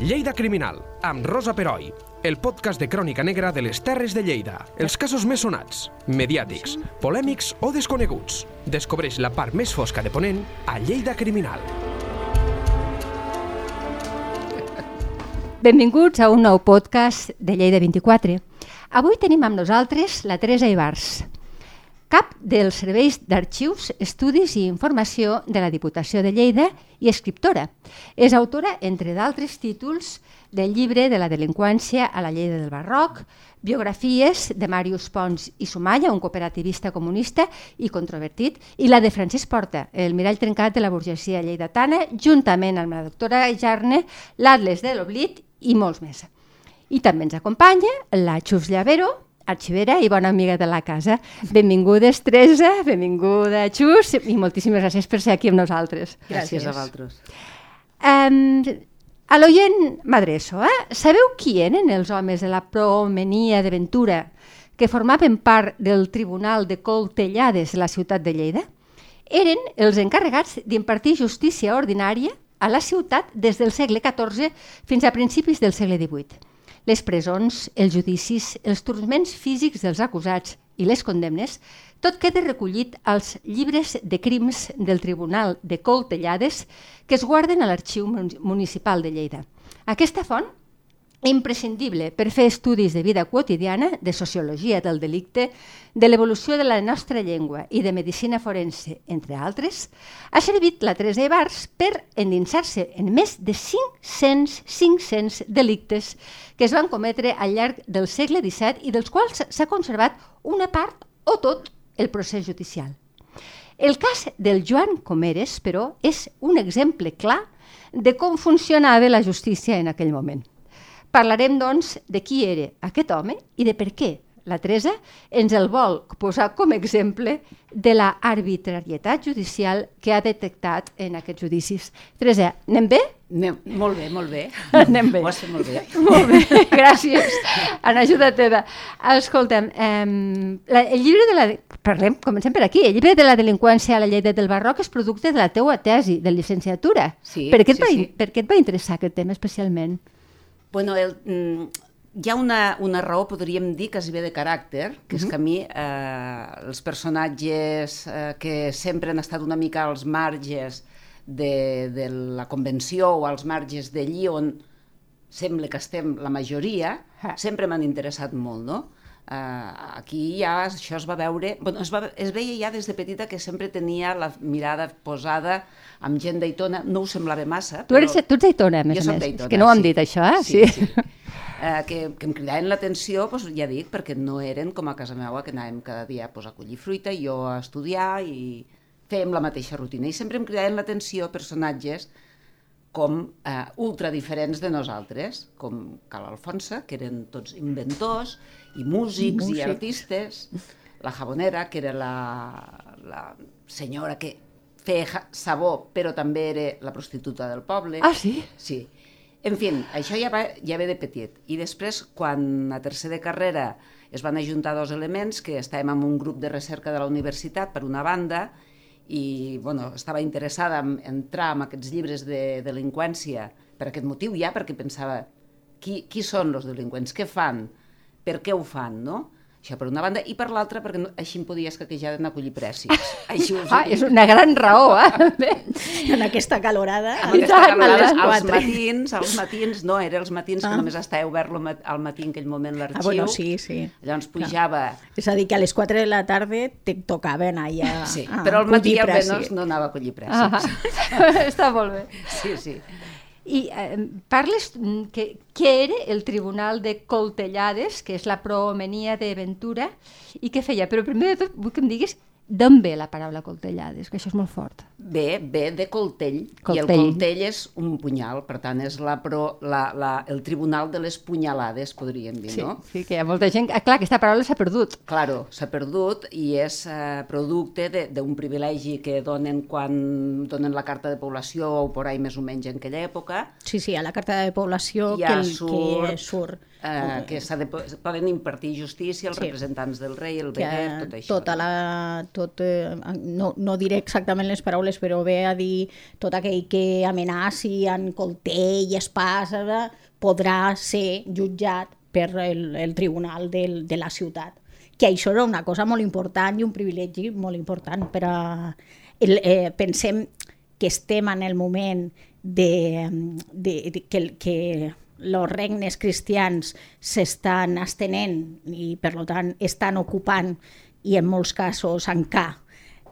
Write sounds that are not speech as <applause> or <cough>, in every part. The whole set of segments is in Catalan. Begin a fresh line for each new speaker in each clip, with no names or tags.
Lleida Criminal, amb Rosa Peroi, el podcast de crònica negra de les Terres de Lleida. Els casos més sonats, mediàtics, polèmics o desconeguts. Descobreix la part més fosca de Ponent a Lleida Criminal.
Benvinguts a un nou podcast de Lleida 24. Avui tenim amb nosaltres la Teresa Ibars, cap dels serveis d'arxius, estudis i informació de la Diputació de Lleida i escriptora. És autora, entre d'altres títols, del llibre de la delinqüència a la Lleida del Barroc, biografies de Màrius Pons i Sumalla, un cooperativista comunista i controvertit, i la de Francesc Porta, el mirall trencat de la burgesia lleidatana, juntament amb la doctora Jarne, l'Atles de l'Oblit i molts més. I també ens acompanya la Xus Llavero, arxivera i bona amiga de la casa. Benvingudes, Teresa, benvinguda, Xus, i moltíssimes gràcies per ser aquí amb nosaltres.
Gràcies, gràcies a vosaltres.
Um, a l'oient m'adreço, eh? Sabeu qui eren els homes de la Promenia de Ventura que formaven part del Tribunal de Coltellades de la ciutat de Lleida? Eren els encarregats d'impartir justícia ordinària a la ciutat des del segle XIV fins a principis del segle XVIII les presons, els judicis, els turments físics dels acusats i les condemnes, tot queda recollit als llibres de crims del Tribunal de Coltellades que es guarden a l'Arxiu Municipal de Lleida. Aquesta font imprescindible per fer estudis de vida quotidiana, de sociologia del delicte, de l'evolució de la nostra llengua i de medicina forense, entre altres, ha servit la Teresa Ibars per endinsar-se en més de 500, 500 delictes que es van cometre al llarg del segle XVII i dels quals s'ha conservat una part o tot el procés judicial. El cas del Joan Comeres, però, és un exemple clar de com funcionava la justícia en aquell moment. Parlarem, doncs, de qui era aquest home i de per què la Teresa ens el vol posar com a exemple de la arbitrarietat judicial que ha detectat en aquests judicis. Teresa, anem bé?
Anem, molt bé, molt bé. <laughs>
Anem bé.
Ho has fet molt bé. <laughs>
Molt bé, gràcies. En ajuda teva. Escolta'm, eh, la, el llibre de la... Parlem, comencem per aquí. El llibre de la delinqüència a la llei del barroc és producte de la teua tesi de licenciatura.
Sí,
per què et,
sí,
va,
sí.
per què et va interessar aquest tema especialment?
Bueno, el, mm, hi ha una, una raó, podríem dir, quasi bé de caràcter, que és que a mi eh, els personatges eh, que sempre han estat una mica als marges de, de la convenció o als marges d'allí on sembla que estem la majoria, sempre m'han interessat molt, no? Uh, aquí ja això es va veure... Bueno, es, va, es veia ja des de petita que sempre tenia la mirada posada amb gent d'Aitona. No ho semblava massa,
Tu, eres, tu ets d'Aitona, a més a més. És que no ho hem
sí.
dit, això, eh?
Sí, sí. Uh, que, que em cridaven l'atenció, doncs, ja dic, perquè no eren com a casa meva, que anàvem cada dia pues, a collir fruita i jo a estudiar i fèiem la mateixa rutina. I sempre em cridaven l'atenció personatges com eh, ultra diferents de nosaltres, com Cal Alfonsa, que eren tots inventors i músics,
Músics.
i artistes, la Jabonera, que era la, la senyora que feia sabó, però també era la prostituta del poble.
Ah, sí?
Sí. En fi, això ja, va, ja ve de petit. I després, quan a tercer de carrera es van ajuntar dos elements, que estàvem en un grup de recerca de la universitat, per una banda, i bueno, estava interessada en entrar en aquests llibres de delinqüència per aquest motiu ja, perquè pensava qui, qui són els delinqüents, què fan, per què ho fan, no? Això per una banda, i per l'altra perquè no, així em podia escaquejar d'anar a collir pressis. Així ho
Ah,
dic.
és una gran raó, eh?
en aquesta calorada.
Amb aquesta calorada, als
quatre.
matins, als matins, no, era els matins que
Ah.
només estava obert al matí en aquell moment l'arxiu.
Ah, bueno, sí, sí.
Llavors pujava...
És a dir, que a les 4 de la tarda te tocava anar allà
Sí,
a
però al matí almenys no anava a collir pressis.
Ah, <laughs> està molt bé.
Sí, sí.
I eh, parles que, què era el Tribunal de Coltellades, que és la promenia de Ventura, i què feia? Però primer de tot vull que em diguis d'on ve la paraula coltellades, que això és molt fort.
Ve, ve de coltell, i el
Coltell.
coltell és un punyal, per tant és la pro, la, la, el tribunal de les punyalades, podríem dir,
Sí,
no?
sí que hi ha molta gent... Ah, clar, aquesta paraula s'ha perdut.
Claro, s'ha perdut i és eh, producte de- d'un privilegi que donen quan donen la carta de població o por ahí més o menys en aquella època,
Sí, sí, a la carta de població
Ja
que, el,
surt,
que surt.
Eh, que s'ha de, poden impartir justícia als
Sí.
representants del rei, el veguer, tot això.
tota la, tot, eh, no, no diré exactament les paraules, però ve a dir tot aquell que amenaci en coltell, espàs, eh, podrà ser jutjat per el, el tribunal del, de la ciutat. Que això era una cosa molt important i un privilegi molt important per a... El, eh, pensem que estem en el moment de, de, de que, que els regnes cristians s'estan estenent i, per tant, estan ocupant i en molts casos encara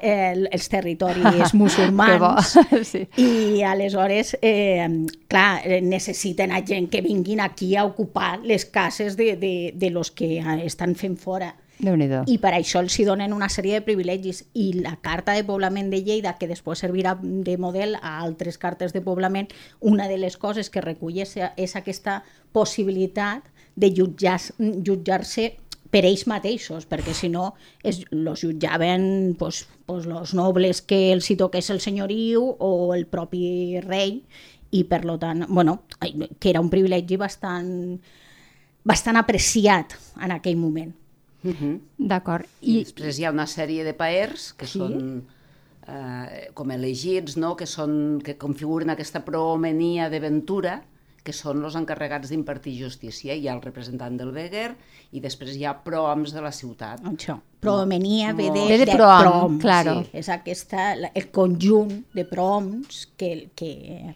el, els territoris <laughs> musulmans <laughs>
sí.
i aleshores, eh, clar, necessiten a gent que vinguin aquí a ocupar les cases de, de, de los que estan fent fora. I per això els hi donen una sèrie de privilegis. I la carta de poblament de Lleida, que després servirà de model a altres cartes de poblament, una de les coses que recull és, és aquesta possibilitat de jutjar-se jutjar per ells mateixos, perquè si no es, los jutjaven pues, pues, los nobles que els hi toqués el senyoriu o el propi rei, i per lo tant, bueno, que era un privilegi bastant, bastant apreciat en aquell moment.
Uh -huh.
D'acord.
I... I després hi ha una sèrie de paers que sí? són eh, com elegits, no? que, són, que configuren aquesta promenia de ventura, que són els encarregats d'impartir justícia. Hi ha el representant del Beguer i després hi ha proms de la ciutat.
Això. Promenia ve de,
Ve de
de
prom,
proms.
claro.
Sí, és aquesta, el conjunt de proms que, que,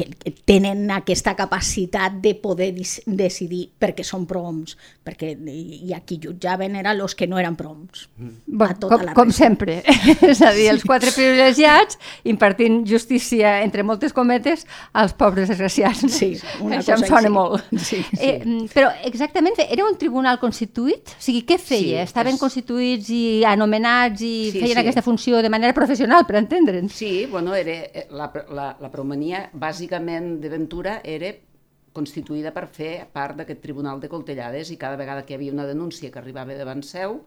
que, que tenen aquesta capacitat de poder decidir perquè són proms, perquè i, a qui jutjaven eren els que no eren proms.
Bon,
a tota
com,
la
com sempre, <laughs> és a dir, els quatre privilegiats impartint justícia, entre moltes cometes, als pobres desgraciats.
Sí, una <laughs>
Això em
cosa
sona
així.
molt.
Sí, sí.
Eh, mm, però exactament, era un tribunal constituït? O sigui, què feia?
Sí,
Estaven
és-
constituïts i anomenats i
Sí,
feien
sí.
aquesta funció de manera professional, per entendre'ns?
Sí, bueno, era, eh, la, la, la promenia bàsicament de Ventura era constituïda per fer part d'aquest tribunal de coltellades i cada vegada que hi havia una denúncia que arribava davant seu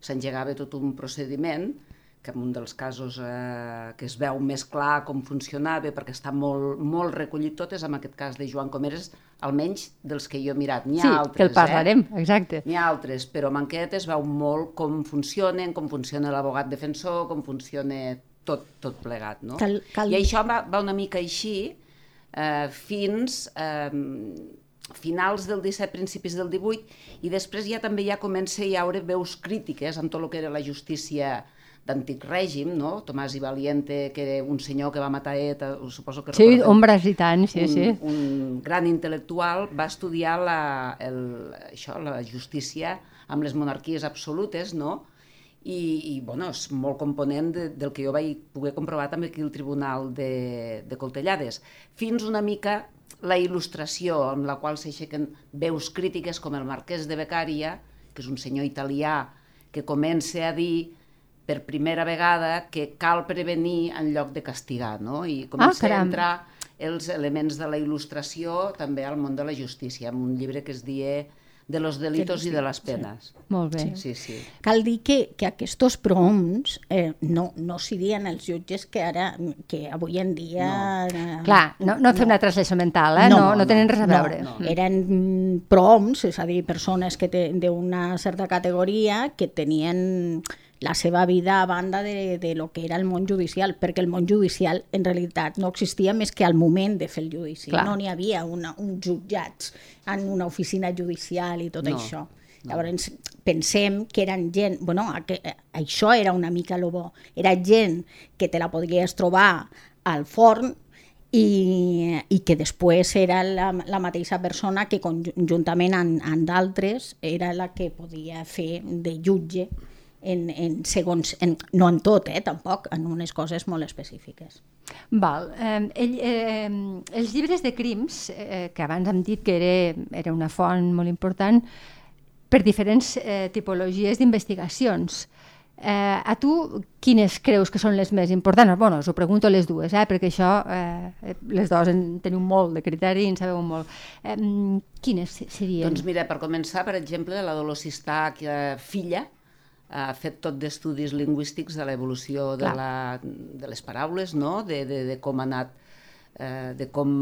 s'engegava tot un procediment que en un dels casos eh, que es veu més clar com funcionava perquè està molt, molt recollit tot és en aquest cas de Joan Comeres, almenys dels que jo he mirat. N'hi ha
Sí,
altres,
que el parlarem,
Eh?
exacte.
N'hi ha altres, però en aquest es veu molt com funcionen, com funciona l'abogat defensor, com funciona tot, tot plegat. No?
Cal- cal-
I això va, va una mica així eh, fins eh, finals del 17, principis del 18, i després ja també ja comença a hi haure veus crítiques en tot el que era la justícia d'antic règim, no? Tomàs i Valiente, que era un senyor que va matar ETA, suposo que
Sí, ombres i tant, sí,
un,
sí.
un gran intel·lectual, va estudiar la, el, això, la justícia amb les monarquies absolutes, no? I, i bueno, és molt component de, del que jo vaig poder comprovar també aquí al Tribunal de, de Coltellades. Fins una mica la il·lustració amb la qual s'aixequen veus crítiques com el marquès de Beccaria, que és un senyor italià que comença a dir per primera vegada que cal prevenir en lloc de castigar, no? I comença a
caram.
entrar els elements de la il·lustració també al món de la justícia, amb un llibre que es die de los delitos i de les penes.
Molt bé.
Sí, sí.
Cal dir que, que aquests proms eh, no, no serien els jutges que ara que avui en dia... No.
Clar, no, no fem una translació mental, eh? No, no, no tenen res a veure.
no.
Eren mm, proms, és a dir, persones que d'una certa categoria que tenien la seva vida a banda de, de lo que era el món judicial, perquè el món judicial en realitat no existia més que al moment de fer el judici.
Clar.
No n'hi havia una, uns jutjats en una oficina judicial i tot
No,
això. Llavors pensem que eren gent, bueno, que, això era una mica lo bo, era gent que te la podries trobar al forn i, i que després era la, la mateixa persona que conjuntament amb, amb d'altres era la que podia fer de jutge en, en segons, en, no en tot, eh, tampoc, en unes coses molt específiques.
Val. Eh, ell, eh, els llibres de crims, eh, que abans hem dit que era, era una font molt important, per diferents eh, tipologies d'investigacions. Eh, a tu, quines creus que són les més importants? Bueno, us ho pregunto les dues, eh, perquè això, eh, les dues en teniu molt de criteri i en sabeu molt. Eh, quines serien?
Doncs mira, per començar, per exemple, la Dolors Sistac, eh, filla, ha fet tot d'estudis lingüístics de l'evolució de,
Clar.
la, de les paraules, no? de, de, de com ha anat eh, de com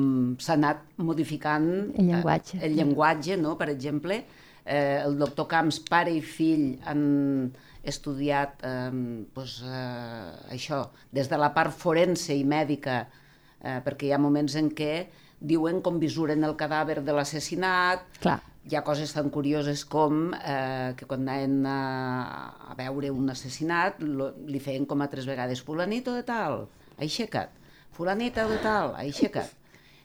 s'ha anat modificant
El llenguatge.
eh, el llenguatge no? per exemple, eh, el doctor Camps, pare i fill, han estudiat eh, pues, eh, això, des de la part forense i mèdica, eh, perquè hi ha moments en què diuen com visuren el cadàver de l'assassinat. Hi ha coses tan curioses com eh, que quan anaven a, a veure un assassinat lo, li feien com a tres vegades fulanito de tal, aixeca't, fulanita de tal, aixeca't.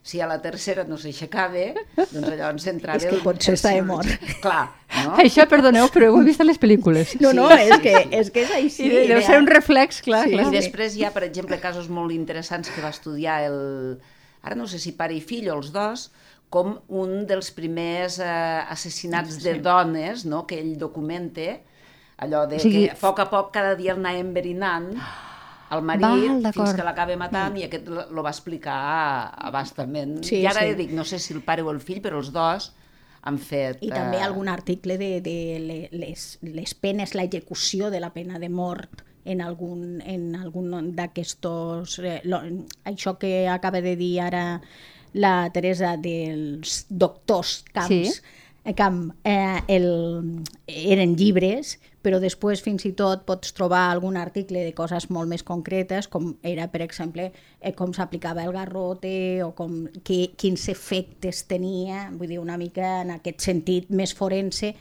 Si a la tercera no s'aixecava, doncs llavors entrava...
És que
el-
potser
el
estava mort.
Clar, no? <laughs>
Això, perdoneu, però ho he vist a les pel·lícules.
No, no,
Sí,
és,
sí,
que,
sí.
és que és així.
I deu ser un reflex, clar,
Sí,
clar.
I després hi ha, per exemple, casos molt interessants que va estudiar el... Ara no sé si pare i fill o els dos, com un dels primers eh, assassinats de dones no? que ell documenta, allò de
O sigui,
que a poc a poc cada dia el anava enverinant al marit
Val,
fins que l'acaba matant i aquest lo va explicar a bastament.
Sí,
I ara
sí.
dic, no sé si el pare o el fill, però els dos han fet...
I també
eh,
algun article de, de le- les, les penes, la execució de la pena de mort en algun, en algun d'aquestos... Eh, lo- això que acaba de dir ara la Teresa dels doctors Camps,
Sí.
eh, Camp, eh, el, eren llibres, però després fins i tot pots trobar algun article de coses molt més concretes, com era, per exemple, eh, com s'aplicava el garrote o com, que, quins efectes tenia, vull dir, una mica en aquest sentit més forense,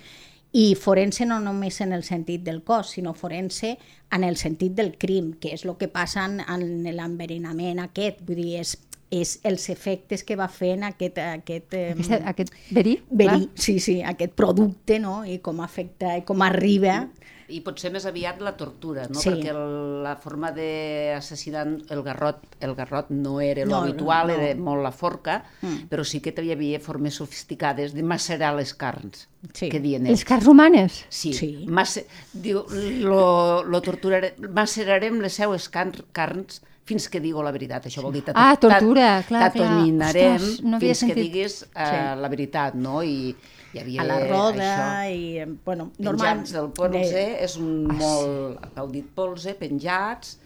i forense no només en el sentit del cos, sinó forense en el sentit del crim, que és el que passa en, en l'enverinament aquest, vull dir, és, és els efectes que va fent aquest, aquest, eh,
Aquest, aquest verí,
verí, sí, sí, aquest producte, no?, i com afecta, i com arriba.
I potser més aviat la tortura, no?
Sí.
Perquè el, la forma d'assassinar el garrot, el garrot no era
No,
l'habitual,
no.
era molt la forca, mm. però sí que hi havia formes sofisticades de macerar les carns,
Sí.
que diuen
Les
ells.
carns humanes.
Sí,
Sí.
Mace, diu, lo, lo torturarem, macerarem les seues carns, carns fins que digo la veritat. Això vol dir...
Ah, tortura, clar, Ostres, no
fins que
sentit.
diguis uh,
Sí.
la veritat, no? I hi havia
a la roda
això.
i, bueno, normal...
Penjats del polze, és un molt... el dit polze, penjats,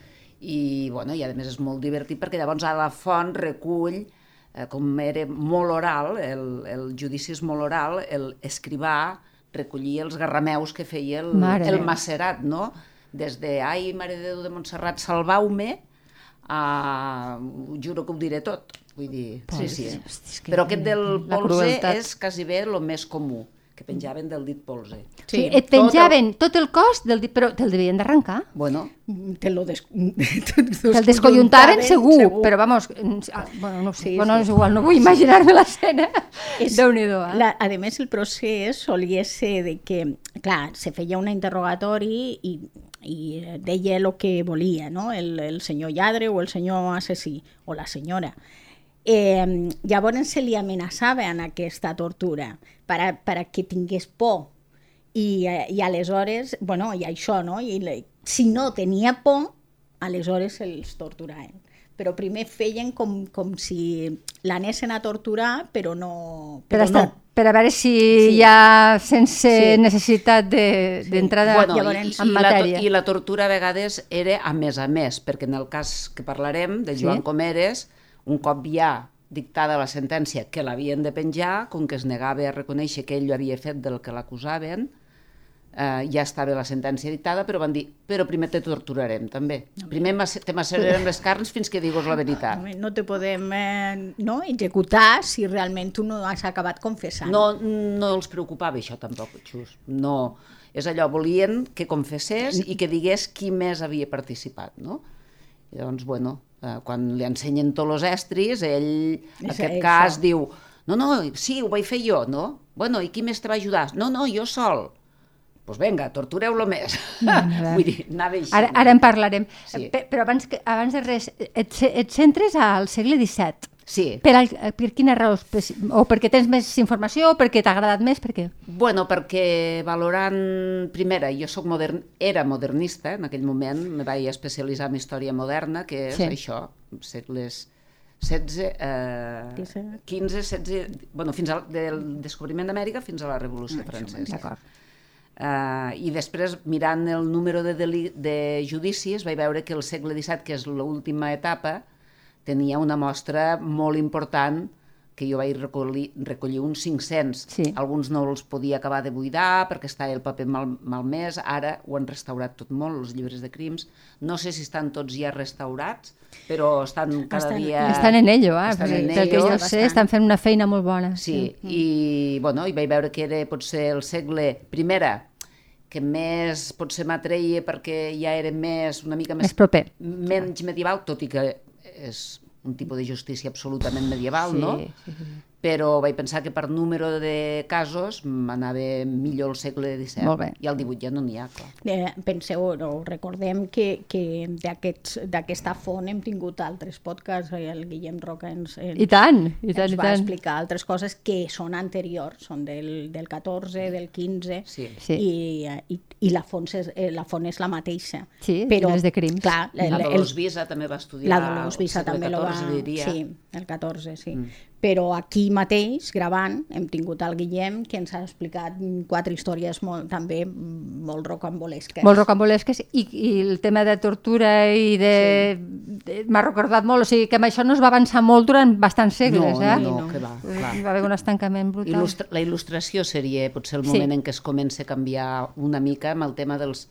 i, bueno, i a més és molt divertit perquè llavors a la font recull, eh, com era molt oral, el, el judici és molt oral, el escrivà recollia els garrameus que feia el,
Mare
el macerat, no? Des de, ai, Mare de Déu de Montserrat, salvau-me, a... ho juro que ho diré tot. Vull dir, sí, sí.
hosti, que
Però aquest del polze
crueltat.
és quasi bé el més comú, que penjaven del dit polze.
Sí, et penjaven tot el cos, del, dit, però te'l devien d'arrencar.
Bueno,
Te lo des... <laughs>
Te'l descoyuntaven segur, però vamos, ah, bueno, no sé,
Sí,
bueno,
sí.
és igual, no vull imaginar-me l'escena.
És-
Déu-n'hi-do, eh?
La, a més, el procés solia ser de que, clar, se feia un interrogatori i, i deia el que volia, no? El, el senyor lladre o el senyor assassí, o la senyora. Eh, llavors se li amenaçava en aquesta tortura per a, per a que tingués por i, eh, i aleshores, bueno, i això, no? I le, si no tenia por, aleshores els torturaven. Però primer feien com, com si l'anessin a torturar, però no...
Per,
Però
estar,
no.
Per a veure si
Sí.
ja sense
Sí.
necessitat de- d'entrar de,
bueno,
llavors,
i,
en
i, la,
matèria.
i la tortura a vegades era a més a més, perquè en el cas que parlarem de Joan
Sí.
Comeres, un cop ja dictada la sentència que l'havien de penjar, com que es negava a reconèixer que ell ho havia fet del que l'acusaven, eh, ja estava la sentència dictada, però van dir, però primer te torturarem, també. Primer te macerarem les carns fins que digues la veritat.
No te podem eh, no, executar si realment tu no has acabat confessant.
No, no els preocupava això tampoc, Xus. No, és allò, volien que confessés i que digués qui més havia participat, no? I doncs, bueno, eh, quan li ensenyen tots els estris, ell, en aquest
això.
cas, diu, no, no, sí, ho vaig fer jo, no? Bueno, i qui més te va ajudar? No, no, jo sol. Doncs pues vinga, tortureu-lo més. <laughs> Vull dir, anava així.
Ara, ara en parlarem.
Sí.
Pe- Però abans, que, abans de res, et, et centres al segle XVII.
Sí.
Per, al, per quina raó? O perquè tens més informació, o perquè t'ha agradat més, per què?
Bueno, perquè valorant, primera, jo soc modern, era modernista en aquell moment, me vaig especialitzar en història moderna, que és
Sí.
això, segles 16, eh,
17.
15, 16, bueno, fins al del descobriment d'Amèrica fins a la Revolució Francesa.
D'acord.
Uh, I després, mirant el número de, deli de judicis, vaig veure que el segle XVII, que és l'última etapa, tenia una mostra molt important que jo vaig recollir, recollir uns 500.
Sí.
Alguns no els podia acabar de buidar perquè estava el paper mal, malmès. Ara ho han restaurat tot molt, els llibres de crims. No sé si estan tots ja restaurats, però estan cada
Estan-
dia...
Estan en ello, eh?
Estan
Perquè,
en
pel que
ello.
jo sé, estan fent una feina molt bona.
Sí, i, bueno, i vaig veure que era potser el segle primera, que més potser m'atreia perquè ja era més, una mica més,
Més proper.
menys medieval, tot i que és un tipus de justícia absolutament medieval,
Sí,
no?
sí, sí.
Però vaig pensar que per número de casos m'anava millor el segle XVII.
Molt bé.
I al XVIII ja no n'hi ha, clar.
Eh, penseu, no, recordem que, que d'aquesta font hem tingut altres podcasts, eh, el Guillem Roca ens, ens,
I tant, i tant,
ens
i
va
tant.
explicar altres coses que són anteriors, són del, del 14, del 15,
Sí.
Sí.
i, i, i la, font és, eh, la font és la mateixa.
Sí,
però,
llibres de crims.
Clar, el,
La
el,
Dolors Visa també va estudiar
la Dolors Visa també lo va...
XIV, diria.
Sí, el 14, sí. Mm. Però aquí mateix, gravant, hem tingut el Guillem, que ens ha explicat quatre històries molt, també molt rocambolesques.
Molt rocambolesques i, i el tema de tortura i de... de M'ha recordat molt, o sigui que amb això no es va avançar molt durant bastants segles,
no,
eh?
no,
no.
que va, clar.
Hi va haver un estancament brutal.
Il·lustra la il·lustració seria potser el
Sí.
moment en què es comença a canviar una mica amb el tema dels,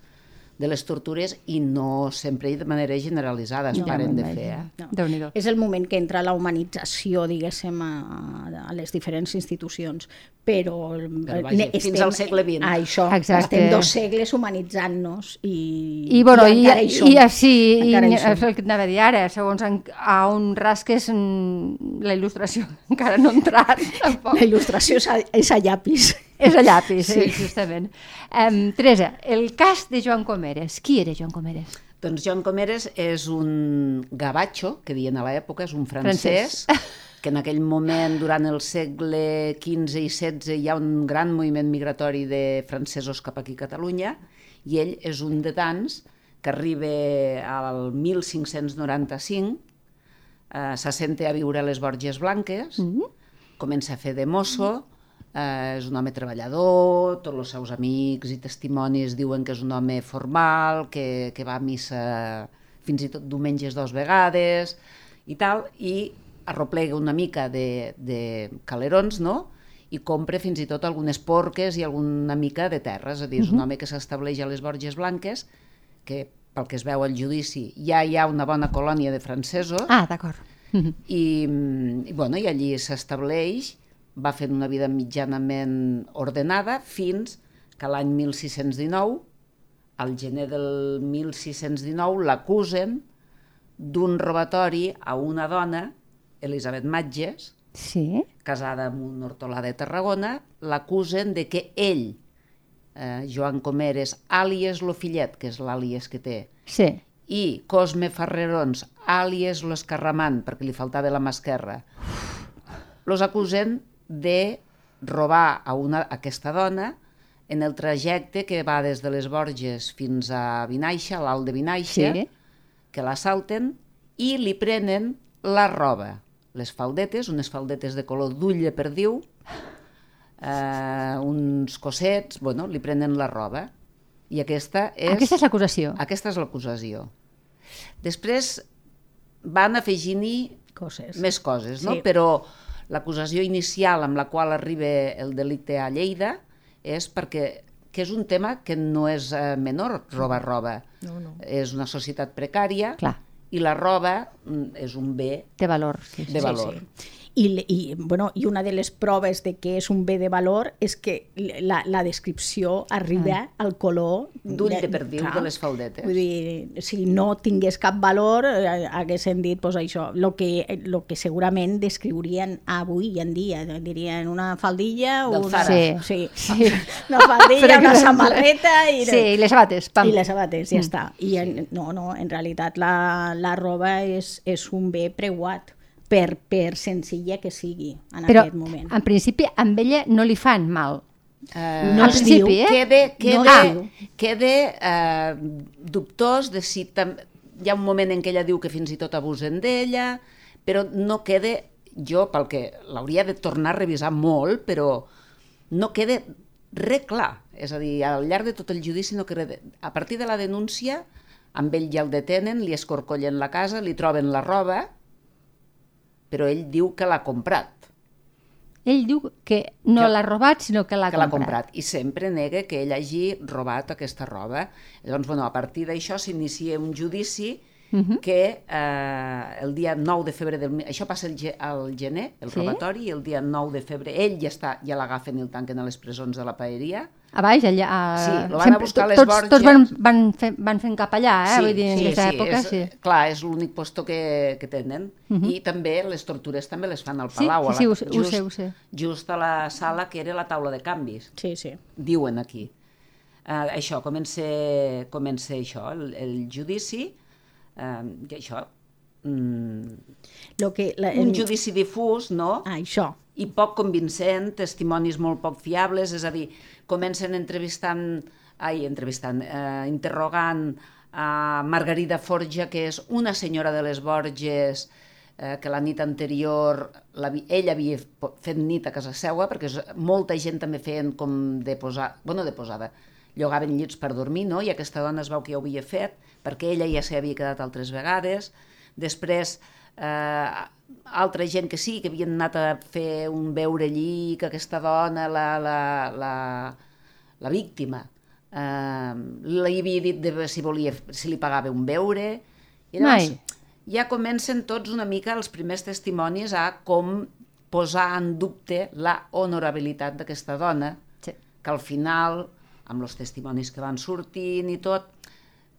de les tortures i no sempre i de manera generalitzada es
No,
paren de
no,
fer.
no.
Eh?
No. És el moment que entra la humanització, diguéssim, a, a les diferents institucions. Però,
Però vaja,
ne-
fins al segle XX.
Això,
Exacte.
estem dos segles humanitzant-nos i,
I, bueno, i,
encara hi som.
i, sí, i,
Encara hi
és el que anava a dir ara, segons en, a on rasques mm, la il·lustració <laughs> encara no ha entrat, tampoc.
La il·lustració és a, és a llapis.
És a llapis, sí.
Sí.
justament. Um, Teresa, el cas de Joan Comeres. Qui era Joan Comeres?
Doncs Joan Comeres és un gabatxo, que diuen a l'època, és un francès, que en aquell moment, durant el segle XV i XVI, hi ha un gran moviment migratori de francesos cap aquí a Catalunya, i ell és un de tants que arriba al 1595, eh, s'assenta a viure a les Borges Blanques, mm -hmm. comença a fer de mosso, eh, és un home treballador, tots els seus amics i testimonis diuen que és un home formal, que, que va a missa fins i tot diumenges dos vegades i tal, i arroplega una mica de, de calerons, no?, i compra fins i tot algunes porques i alguna mica de terra, és a dir, és un home que s'estableix a les Borges Blanques, que pel que es veu al judici ja hi ha una bona colònia de francesos,
Ah, d'acord. Mhm.
i, mm, i, bueno, i allí s'estableix, va fent una vida mitjanament ordenada fins que l'any 1619, al gener del 1619, l'acusen d'un robatori a una dona, Elisabet Matges,
Sí?
casada amb un hortolà de Tarragona, l'acusen de que ell, eh, Joan Comeres, àlies lo fillet, que és l'àlies que té,
Sí.
i Cosme Ferrerons, àlies l'Escarramant, perquè li faltava la mà esquerra, los acusen de robar a, una, a aquesta dona en el trajecte que va des de les Borges fins a Vinaixa, a l'alt de Vinaixa,
Sí.
que l'assalten i li prenen la roba, les faldetes, unes faldetes de color d'ull de perdiu, eh, uns cossets, bueno, li prenen la roba. I aquesta és...
Aquesta és l'acusació.
Aquesta és l'acusació. Després van afegint-hi
Coses.
més coses, no?
Sí.
Però l'acusació inicial amb la qual arriba el delicte a Lleida és perquè que és un tema que no és eh, menor, roba roba.
No, no.
És una societat precària
Clar.
i la roba mm, és un bé
Té valor. Sí, sí.
de valor.
Sí. I, le- i, bueno, I una de les proves de que és un bé de valor és que la, la descripció arriba
Ah.
al color...
D'ull de perdiu de les faldetes.
Vull dir, si no tingués cap valor, eh, haguessin dit pues, això, lo que, lo que segurament descriurien avui en dia. Dirien una faldilla...
Del
una,
Zara.
Sí.
Sí. <laughs>
Una faldilla, una samarreta... I,
Sí, i les sabates. Pam.
i les sabates, ja està. I en, no, no, en realitat la, la roba és, és un bé preuat, per, per senzilla que sigui en
Però,
aquest moment.
en principi, amb ella no li fan mal.
Eh,
No es
principi,
diu
eh?
Quede, quede,
No diu.
quede eh, dubtós de si... Tam... Hi ha un moment en què ella diu que fins i tot abusen d'ella, però no quede, jo pel que l'hauria de tornar a revisar molt, però no quede res clar. És a dir, al llarg de tot el judici no queda... A partir de la denúncia, amb ell ja el detenen, li escorcollen la casa, li troben la roba, però ell diu que l'ha comprat.
Ell diu que no l'ha robat, sinó que l'ha comprat.
comprat. I sempre nega que ell hagi robat aquesta roba. Llavors, bueno, a partir d'això s'inicia un judici
Mhm.
que eh, el dia 9 de febrer del... Això passa el, ge- al gener, el
Sí.
robatori, i el dia 9 de febrer ell ja està ja l'agafen i el tanquen a les presons de la paeria.
A baix, allà... A...
Sí, lo van a buscar a les
tots,
Borges.
Tots van, van, fer, van fent cap allà, eh? Vull dir, en aquesta època,
és,
sí.
Clar, és l'únic posto que, que tenen. I també les tortures també les fan al
Sí,
Palau.
sí,
a
sí,
la,
ho sé, ho sé, ho sé.
Just a la sala que era la taula de canvis
Sí, sí.
diuen aquí. Uh, això, comença, comença això, el, el judici, uh, i això, mm,
Lo que, la,
un judici difús, no?
Ah, això.
I poc convincent, testimonis molt poc fiables, és a dir, comencen entrevistant, ai, entrevistant, eh, interrogant a Margarida Forja, que és una senyora de les Borges, eh, que la nit anterior la, ell havia fet nit a casa seua, perquè molta gent també feien com de posar, bueno, de posada, llogaven llits per dormir, no? i aquesta dona es veu que ja ho havia fet, perquè ella ja s'hi havia quedat altres vegades. Després, eh, altra gent que sí, que havien anat a fer un veure allí, que aquesta dona, la, la, la, la víctima, eh, li havia dit de si, volia, si li pagava un veure, i llavors
Mai.
ja comencen tots una mica els primers testimonis a com posar en dubte la honorabilitat d'aquesta dona,
Sí.
que al final, amb els testimonis que van sortint i tot,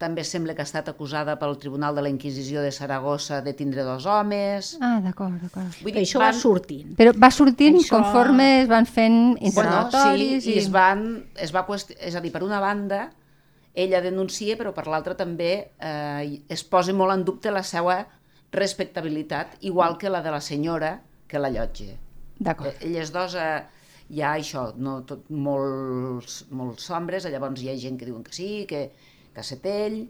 també sembla que ha estat acusada pel Tribunal de la Inquisició de Saragossa de tindre dos homes.
Ah, d'acord, d'acord.
Vull
Però això va sortint.
Però va sortint
Això-
conforme es van fent
Bueno,
interrogatoris
sí, i es van, es va qüest... és a dir, per una banda, ella denuncia, però per l'altra també eh, es posa molt en dubte la seva respectabilitat, igual que la de la senyora que la llotja.
D'acord.
Eh, Elles dos eh, hi ha això, no, tot, molts, molts ombres, llavors hi ha gent que diuen que sí, que, que ha set ell,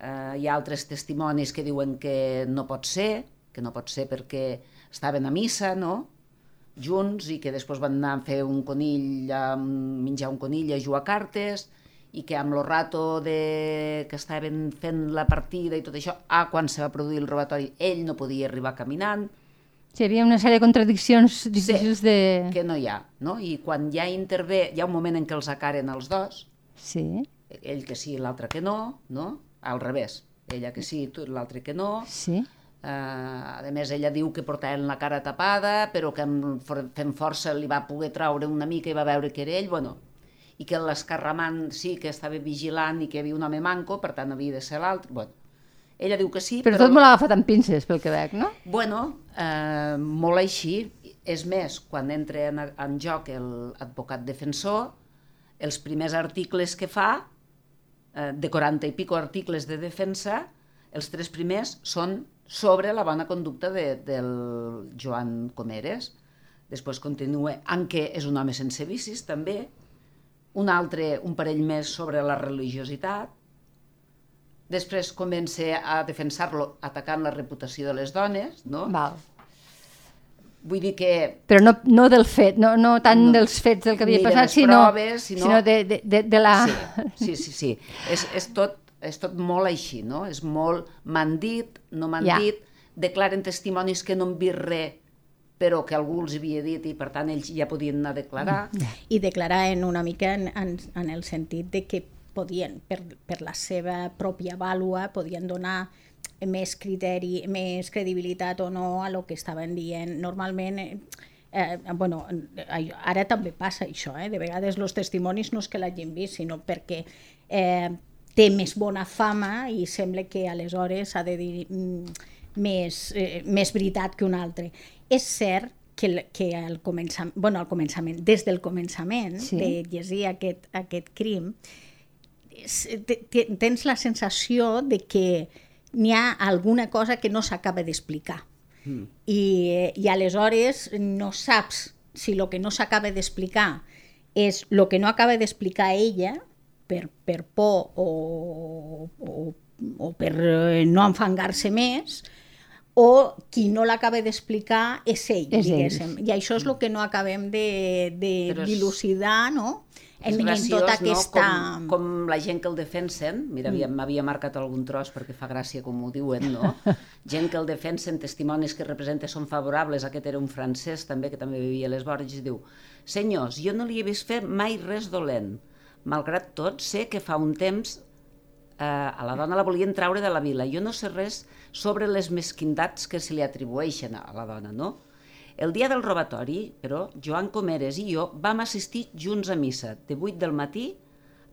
eh, hi ha altres testimonis que diuen que no pot ser, que no pot ser perquè estaven a missa, no?, junts, i que després van anar a fer un conill, a menjar un conill, a jugar a cartes, i que amb lo rato de... que estaven fent la partida i tot això, ah, quan se va produir el robatori, ell no podia arribar caminant,
Sí, hi havia una sèrie de contradiccions difícils de...
que no hi ha, no? I quan ja intervé, hi ha un moment en què els acaren els dos,
Sí,
ell que sí, l'altre que no, no? Al revés, ella que sí, tu- l'altre que no.
sí.
Uh, a més, ella diu que portaven la cara tapada, però que fent força li va poder traure una mica i va veure que era ell, bueno, i que l'escarramant sí que estava vigilant i que hi havia un home manco, per tant havia de ser l'altre. Bueno, ella diu que sí,
Però tot me l'ha agafat amb pinces, pel que veig, no?
Bueno, eh, molt així. És més, quan entra en, en joc l'advocat defensor, els primers articles que fa, de 40 i pico articles de defensa, els tres primers són sobre la bona conducta de, del Joan Comeres. Després continua en què és un home sense vicis, també. Un altre, un parell més sobre la religiositat. Després comença a defensar-lo atacant la reputació de les dones, no?
Val.
Vull dir que
Però no, no del fet, no, no tant
No.
dels fets del que havia
de
passat, sinó,
proves, sinó-
sinó de, de, de, de la...
Sí, sí, sí. sí. És, és, tot, és tot molt així, no? És molt m'han dit, no m'han
Ja.
dit, declaren testimonis que no han vist res, però que algú els havia dit i per tant ells ja podien anar a declarar.
i declaraven una mica en, en, en el sentit de que podien, per, per la seva pròpia vàlua, podien donar més criteri, més credibilitat o no a lo que estaven dient. Normalment, eh, eh, bueno, eh, ara també passa això, eh? de vegades els testimonis no és que l'hagin vist, sinó perquè eh, té més bona fama i sembla que aleshores ha de dir mm, més, eh, més veritat que un altre. És cert que, el- que al començament, bueno, al començament, des del començament
Sí.
de llegir aquest, aquest crim, tens la sensació de que n'hi ha alguna cosa que no s'acaba d'explicar. Mm. I, I aleshores no saps si el que no s'acaba d'explicar és el que no acaba d'explicar ella per, per por o, o, o per eh, no enfangar-se més, o qui no l'acaba d'explicar és ell,
És
diguéssim. I això és el que no acabem de, de
Però és-
dilucidar, no? En, en
graciós,
tota aquesta...
no? com, com la gent que el defensen, mira, mm. m'havia marcat algun tros perquè fa gràcia com ho diuen, no? <laughs> gent que el defensen, testimonis que representa són favorables, aquest era un francès també, que també vivia a les Borges, i diu, senyors, jo no li he vist fer mai res dolent, malgrat tot sé que fa un temps eh, a la dona la volien traure de la vila, jo no sé res sobre les mesquindats que se li atribueixen a la dona, no? El dia del robatori, però, Joan Comeres i jo vam assistir junts a missa, de 8 del matí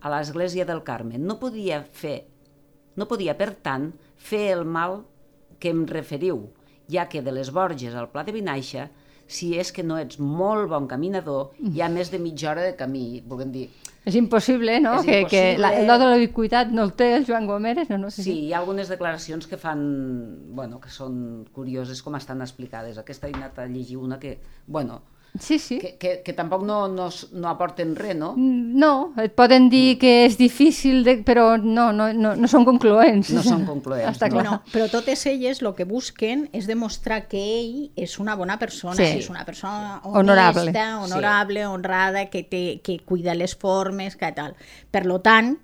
a l'església del Carme. No podia fer, no podia, per tant, fer el mal que em referiu, ja que de les Borges al Pla de Vinaixa, si és que no ets molt bon caminador, hi ha més de mitja hora de camí, volem dir,
És impossible, no?
És
que, que la, el do de la ubiquitat no el té el Joan Gomeres, no? no sé
Sí, hi ha algunes declaracions que fan, bueno, que són curioses com estan explicades. Aquesta he anat a llegir una que, bueno,
Sí, sí.
que, que, que tampoc no, no, no aporten res, no?
Mm, No, et poden dir que és difícil, de, però no, no, no, no són concloents.
No són concloents,
Està
no.
Bueno, però totes elles el que busquen és demostrar que ell és una bona persona,
Sí.
és una persona honesta,
Honorable.
honorable, honrada, que, té, que cuida les formes, que tal. Per lo tant,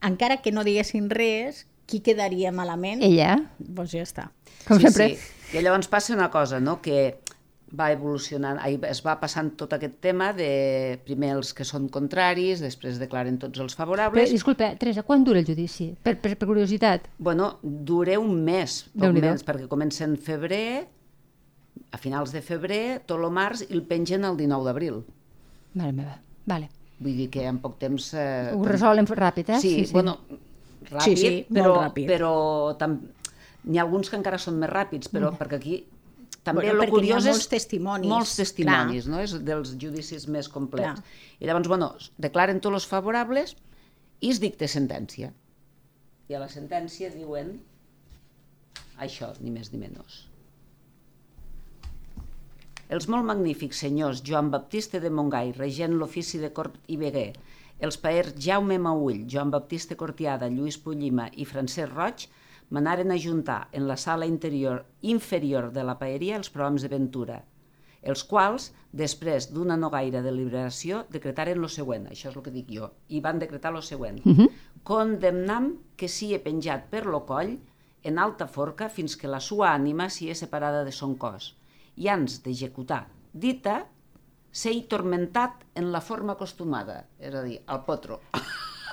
encara que no diguessin res, qui quedaria malament?
Ella,
Doncs ja està.
com
sí,
sempre.
Sí. I llavors passa una cosa, no?, que va evolucionant, ai, es va passant tot aquest tema de primer els que són contraris, després declaren tots els
Però,
favorables.
disculpa, Teresa, quan dura el judici? Per, per, per curiositat.
Bueno, dura un mes, poc menys, perquè comença en febrer, a finals de febrer, tot el març, i el pengen el 19 d'abril.
Mare meva, vale.
Vull dir que en poc temps... Eh,
Ho resolen ràpid, eh?
Sí, sí, sí. bueno, ràpid,
Sí, sí,
però,
ràpid.
però tam... n'hi ha alguns que encara són més ràpids, però perquè aquí també
Bueno, perquè
curiós
n'hi ha molts testimonis,
molts testimonis, no? És dels judicis més complets.
Clar.
I llavors, bueno, declaren tots els favorables i es dicta sentència. I a la sentència diuen això, ni més ni menys. Els molt magnífics senyors Joan Baptista de Montgai, regent l'ofici de Cort i Beguer, els paers Jaume Maull, Joan Baptista Cortiada, Lluís Pullima i Francesc Roig manaren a juntar en la sala interior inferior de la paeria els prohoms de ventura, els quals, després d'una no gaire deliberació, decretaren lo següent, això és el que dic jo, i van decretar lo següent. Uh -huh. Condemnam que sia penjat per lo coll en alta forca fins que la sua ànima sia separada de son cos, i ans d'executar dita, sei tormentat en la forma acostumada, és a dir, al potro.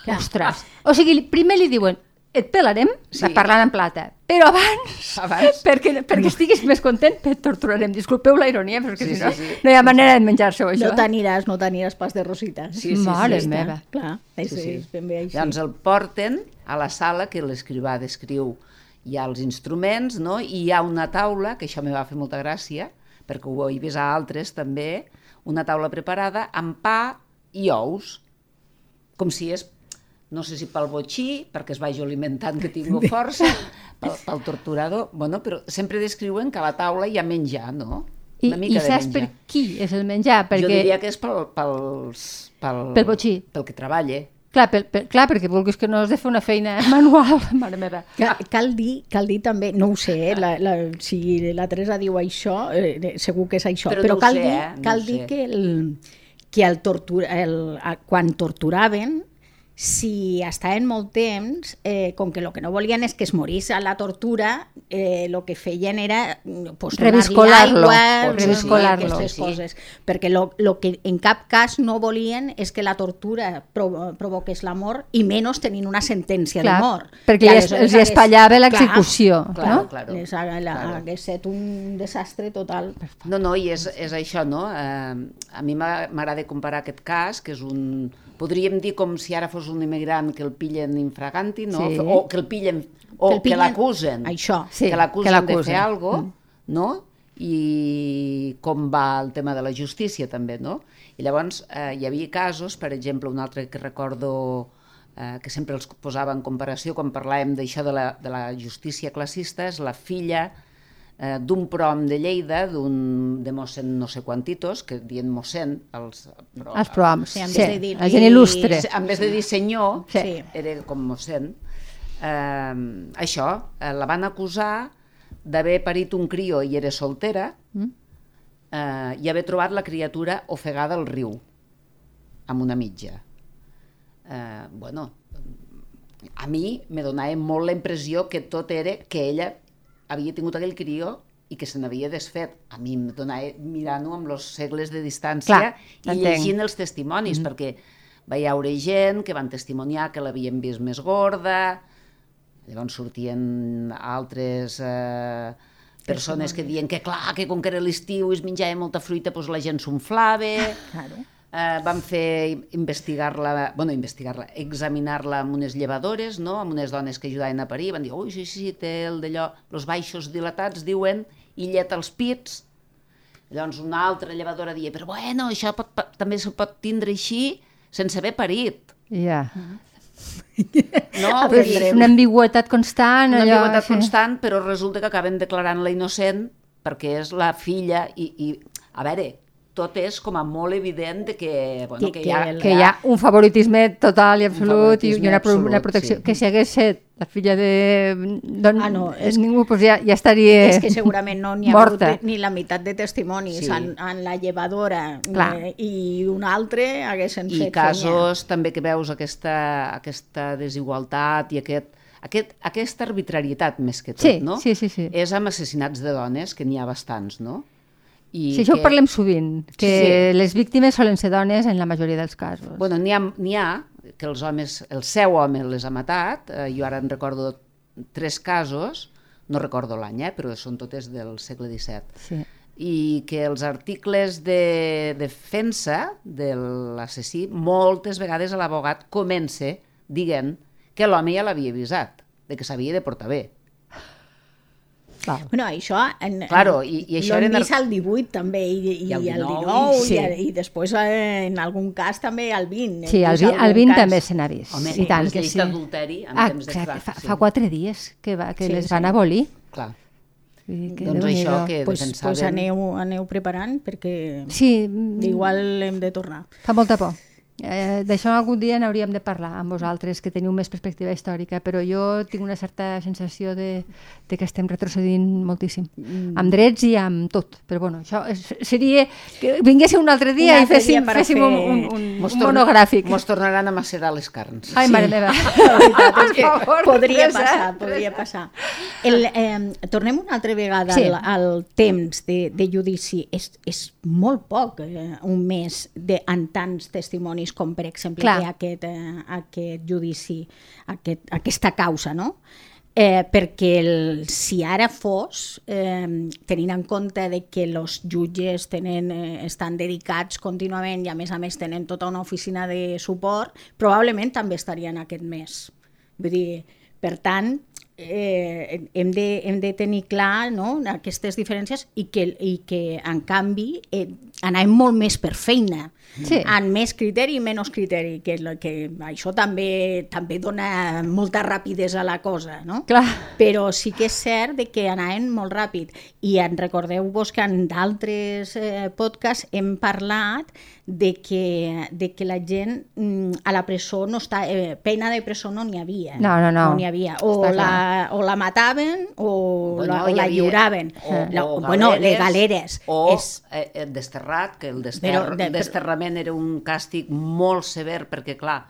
Ostres. <laughs> O sigui, primer li diuen et pelarem,
Sí.
parlant en plata, però abans, <laughs>
Abans.
perquè, perquè estiguis més content, et torturarem. Disculpeu la ironia, perquè
Sí,
si no,
sí, sí.
no hi ha manera de menjar-se això.
No t'aniràs, no t'aniràs pas de rosita.
Sí, sí,
Mare
sí.
meva.
Clar, és,
Sí, sí.
és ben bé així.
Llavors el porten a la sala que l'escrivà descriu hi ha els instruments, no? i hi ha una taula, que això me va fer molta gràcia, perquè ho he vist a altres també, una taula preparada amb pa i ous, com si és, no sé si pel botxí, perquè es vagi alimentant que tingui <laughs> força, pel, <laughs> pel torturador, bueno, però sempre descriuen que a la taula hi ha menjar, no?
I,
Una mica
I saps
menjar.
per qui és el menjar? Perquè,
Jo diria que és pel, pels, pel,
Pel botxí.
Pel que treballa.
clar, per, per, clar, perquè vulguis que no has de fer una feina <laughs> manual, mare meva.
Cal, cal, dir, cal dir també, no ho sé, eh, la, la, si la Teresa diu això, eh, segur que és això,
Però
però,
no
cal,
sé,
dir,
eh, no
cal
ho
dir
sé.
que, el, que el tortura, el, quan torturaven, si estaven molt temps, eh, com que el que no volien és que es morís a la tortura, el eh, que feien era mm, pues,
Reviscolar-lo, reviscolar-lo.
aquestes
Sí.
coses. Perquè lo, lo que en cap cas no volien és que la tortura provo provoqués la mort i menys tenint una sentència
Clar,
de mort.
perquè
I
els,
Clar,
l'execució,
Claro,
no?
claro.
les, ha- la,
claro.
hagués estat un desastre total.
No, no, i és, és això, no? Eh, a mi m'agrada comparar aquest cas, que és un... Podríem dir com si ara fos un immigrant que el pillen infraganti, no?
Sí.
O que el pillen... O
Que el
que, l'acusen.
Això.
Sí,
que l'acusen de
l'acusen.
fer alguna cosa, no? I com va el tema de la justícia, també, no? I llavors eh, hi havia casos, per exemple, un altre que recordo eh, que sempre els posava en comparació quan parlàvem d'això de, la, de la justícia classista, és la filla eh, d'un prom de Lleida, d'un de mossèn no sé quantitos, que dient mossèn, els, però,
Els prohoms,
Sí, en
sí,
de
la gent il·lustre.
en vez de dir senyor,
Sí.
era com mossèn. Eh, això, eh, la van acusar d'haver parit un crió i era soltera
Mm.
eh, i haver trobat la criatura ofegada al riu, amb una mitja. eh, bueno, a mi me donava molt la impressió que tot era que ella havia tingut aquell crió i que se n'havia desfet. A mi em donava mirant-ho amb els segles de distància
Clar,
i llegint els testimonis, mm -hmm. perquè va haure gent que van testimoniar que l'havien vist més gorda, llavors sortien altres eh, persones que diuen que clar, que com que era l'estiu i es menjava molta fruita, doncs la gent s'unflava.
Claro.
Eh, van fer investigar-la, bueno, investigar-la, examinar-la amb unes llevadores, no? amb unes dones que ajudaven a parir, van dir, ui, sí, sí, té el d'allò, els baixos dilatats, diuen, i llet als pits. Llavors una altra llevadora dia, però bueno, això pot, pot, també se pot tindre així sense haver parit.
Ja. <laughs>
No?
Però és una ambigüetat constant.
una
allò,
ambigüetat
sí.
constant, però resulta que acaben declarant-la innocent perquè és la filla i, i a veure, tot és com a molt evident de que, bueno,
Que-
que, hi ha,
que
hi ha un favoritisme total i absolut i
favoritisme
una, pro- una
absolut,
protecció.
sí.
Que si hagués set la filla de... Don,
Ah, no, és-
ningú pues ja, ja estaria
És que segurament no n'hi ha
morta.
hagut ni la meitat de testimonis
Sí.
en, en la llevadora
Clar.
eh, i un altre haguessin
i
fet
casos també que veus aquesta, aquesta desigualtat i aquest, aquest, aquesta arbitrarietat més que tot,
Sí,
no?
sí, sí, sí.
És amb assassinats de dones, que n'hi ha bastants, no? I
Sí, això
que,
ho parlem sovint, que
Sí.
les víctimes solen ser dones en la majoria dels casos.
Bueno, n'hi ha, ha que els homes, el seu home les ha matat, eh, jo ara en recordo tres casos, no recordo l'any, eh, però són totes del segle XVII,
Sí.
i que els articles de defensa de l'assassí, moltes vegades l'abogat comença dient que l'home ja l'havia avisat, de que s'havia de portar bé.
Clar.
Bueno, això... En,
Claro, i- i això ar-
vist al 18 també, i, i,
I al
al
19,
19,
sí.
i, i després eh, en algun cas també al 20.
Sí,
Hem
al
vist
20, al
algun
20
cas.
també se n'ha vist.
Home,
I tant que sí.
en
Ah,
temps de
exacte,
Franco,
fa,
sí.
fa quatre dies que, va, que
Sí,
les
sí.
van abolir.
Clar.
Que
Doncs això que
pues,
defensaven...
pues aneu, aneu preparant perquè
Sí, mm,
igual hem de tornar.
fa molta por. Eh, D'això algun dia n'hauríem de parlar amb vosaltres, que teniu més perspectiva històrica, però jo tinc una certa sensació de, de que estem retrocedint moltíssim.
Mm.
Amb drets i amb tot. Però bueno, això és, seria que vinguéssiu un altre dia
Un
i
altre
féssim,
dia
féssim
fer-
un, un, un,
Mos torna-
monogràfic.
Mos tornaran a macerar les carns.
Ai, mare meva. <laughs>
La veritat és que
favor,
podria
Teresa,
passar, podria passar. El, eh, tornem una altra vegada
Sí.
al, al temps de, de judici. És, és molt poc, eh, un mes, de, en tants testimonis com, per exemple,
Clar.
que aquest, eh, aquest judici, aquest, aquesta causa, no? Eh, perquè el, si ara fos, eh, tenint en compte de que els jutges tenen, eh, estan dedicats contínuament i a més a més tenen tota una oficina de suport, probablement també estarien aquest mes. Vull dir, per tant, eh, hem, de, hem de tenir clar no, aquestes diferències i que, i que en canvi, eh, anàvem molt més per feina,
Sí.
amb més criteri i menys criteri, que, que això també també dona molta rapidesa a la cosa, no?
Clar.
Però sí que és cert de que anaven molt ràpid. I en recordeu-vos que en d'altres eh, podcasts hem parlat de que, de que la gent mm, a la presó no està... Eh, pena de presó no n'hi havia.
No, no, no.
No n'hi havia. O
Està
la, o la mataven o
Bueno,
la, o
hi
la
havia-
lliuraven.
O,
la,
o
bueno,
galeres,
les galeres.
O
és,
eh, eh, desterrat, que el dester,
Però de-
desterrament era un càstig molt sever, perquè, clar,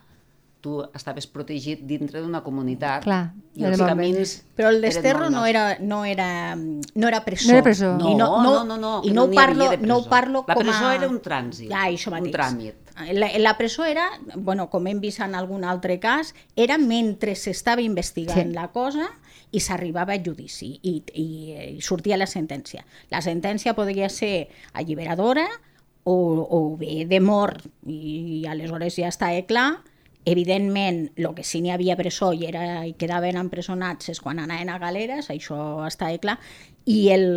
tu estaves protegit dintre d'una comunitat
Clar,
i els camins...
Però el desterro no era, no, era, no era presó.
No era presó.
No,
I
no, no, no,
I
que
no,
no
parlo, no ho
presó.
parlo
La
com
presó
a...
era un trànsit,
Ja, això
un
mateix.
tràmit.
La, la presó era, bueno, com hem vist en algun altre cas, era mentre s'estava investigant
Sí.
la cosa i s'arribava a judici i, i, i sortia la sentència. La sentència podria ser alliberadora o, o bé de mort i, i aleshores ja està eh, clar. Evidentment, el que sí n'hi havia presó i, era, i quedaven empresonats és quan anaven a galeres, això està clar, i el,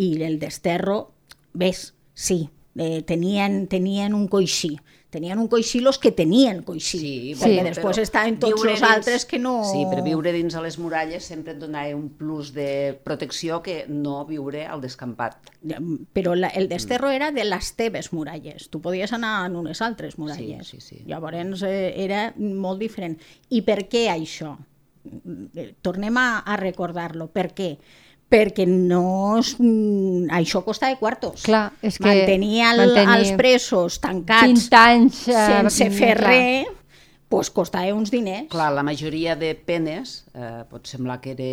i el desterro, ves, sí, eh, tenien, tenien un coixí, tenien un coixí los que tenien coixí,
Sí,
perquè
Sí.
després estaven tots els altres que no...
Sí, però viure dins a les muralles sempre et donava un plus de protecció que no viure al descampat.
Però la, el desterro era de les teves muralles. Tu podies anar en unes altres muralles.
Sí, sí, sí.
Llavors eh, era molt diferent. I per què això? Eh, Tornem a, a recordar-lo. Per què? Perquè no... es- mm, Això costa de quartos.
Clar, és que
Mantenir, el,
mantenir
els presos tancats
20 anys... eh,
sense fer
clar.
res pues costava uns diners.
Clar, la majoria de penes, eh, pot semblar que era,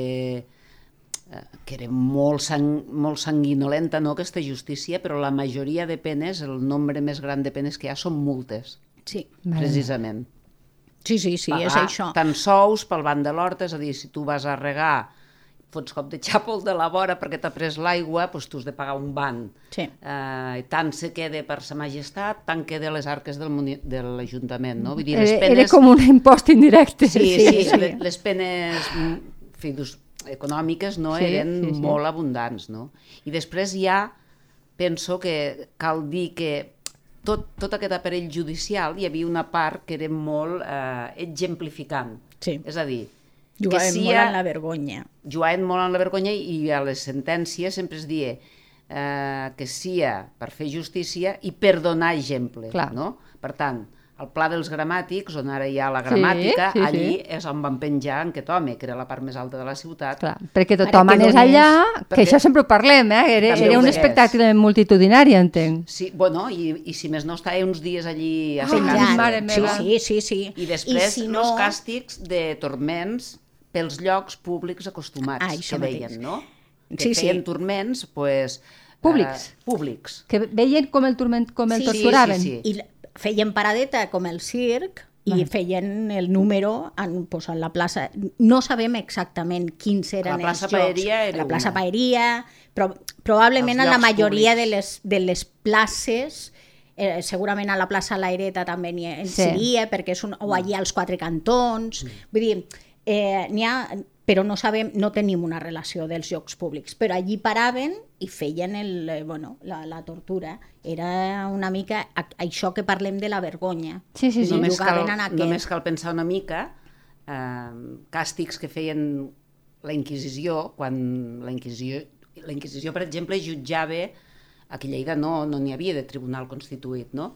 eh, que era molt, sang, molt sanguinolenta, no, aquesta justícia, però la majoria de penes, el nombre més gran de penes que hi ha són multes,
Sí,
precisament.
sí, sí, sí és
Pagar
això.
Tant sous pel banc de l'horta, és a dir, si tu vas a regar, fots cop de xàpol de la vora perquè t'ha pres l'aigua, doncs tu has de pagar un ban.
Sí.
Eh, tant se queda per sa majestat, tant queda les arques del de l'Ajuntament, no? Vull dir,
Era,
les
era
penes...
com un impost indirecte.
Sí, sí, sí,
sí.
le- les penes mm, en fi, dus- econòmiques no
Sí,
eren
sí, sí.
molt abundants, no? I després ja penso que cal dir que tot, tot aquest aparell judicial hi havia una part que era molt eh, exemplificant.
Sí.
És a dir,
Jugaven
que
molt
sia-
en la vergonya.
jugaven molt en la vergonya i a les sentències sempre es dia eh, que sia per fer justícia i per donar exemple.
Clar.
No? Per tant, el pla dels gramàtics, on ara hi ha la
Sí,
gramàtica,
sí, sí.
allí és on van penjar en aquest home, que era la part més alta de la ciutat.
Clar, perquè tothom
Perquè
anés allà, que
perquè-
això sempre ho parlem, eh? era,
També
era un espectacle multitudinari, entenc.
Sí, bueno, i, i si més no, estava uns dies allí a secar-se.
Penjant. mare
sí,
meva.
sí, sí, sí.
I després
si
no... els càstigs de turments pels llocs públics acostumats,
Ah,
que
mateix.
deien, no? Que
Sí, sí.
feien turments, pues,
Públics.
Eh, públics.
Que veien com el, turment, com el
Sí,
torturaven.
sí, sí.
I la- feien paradeta com el circ i feien el número en, pues, en la plaça. No sabem exactament quins eren
La plaça
els jocs.
Paeria era
La plaça
una.
Paeria, però probablement en la majoria
públics.
de les, de les places eh, segurament a la plaça Laireta també n'hi ha-
Sí.
seria, perquè és un, o allà als quatre cantons, vull dir, eh, n'hi ha, però no sabem, no tenim una relació dels jocs públics, però allí paraven i feien el, eh, bueno, la, la tortura. Era una mica a, això que parlem de la vergonya.
Sí, sí, sí.
Només, cal, només cal pensar una mica eh, càstigs que feien la Inquisició, quan la Inquisició, la Inquisició, per exemple, jutjava, aquí a Lleida no no n'hi havia de tribunal constituït, no?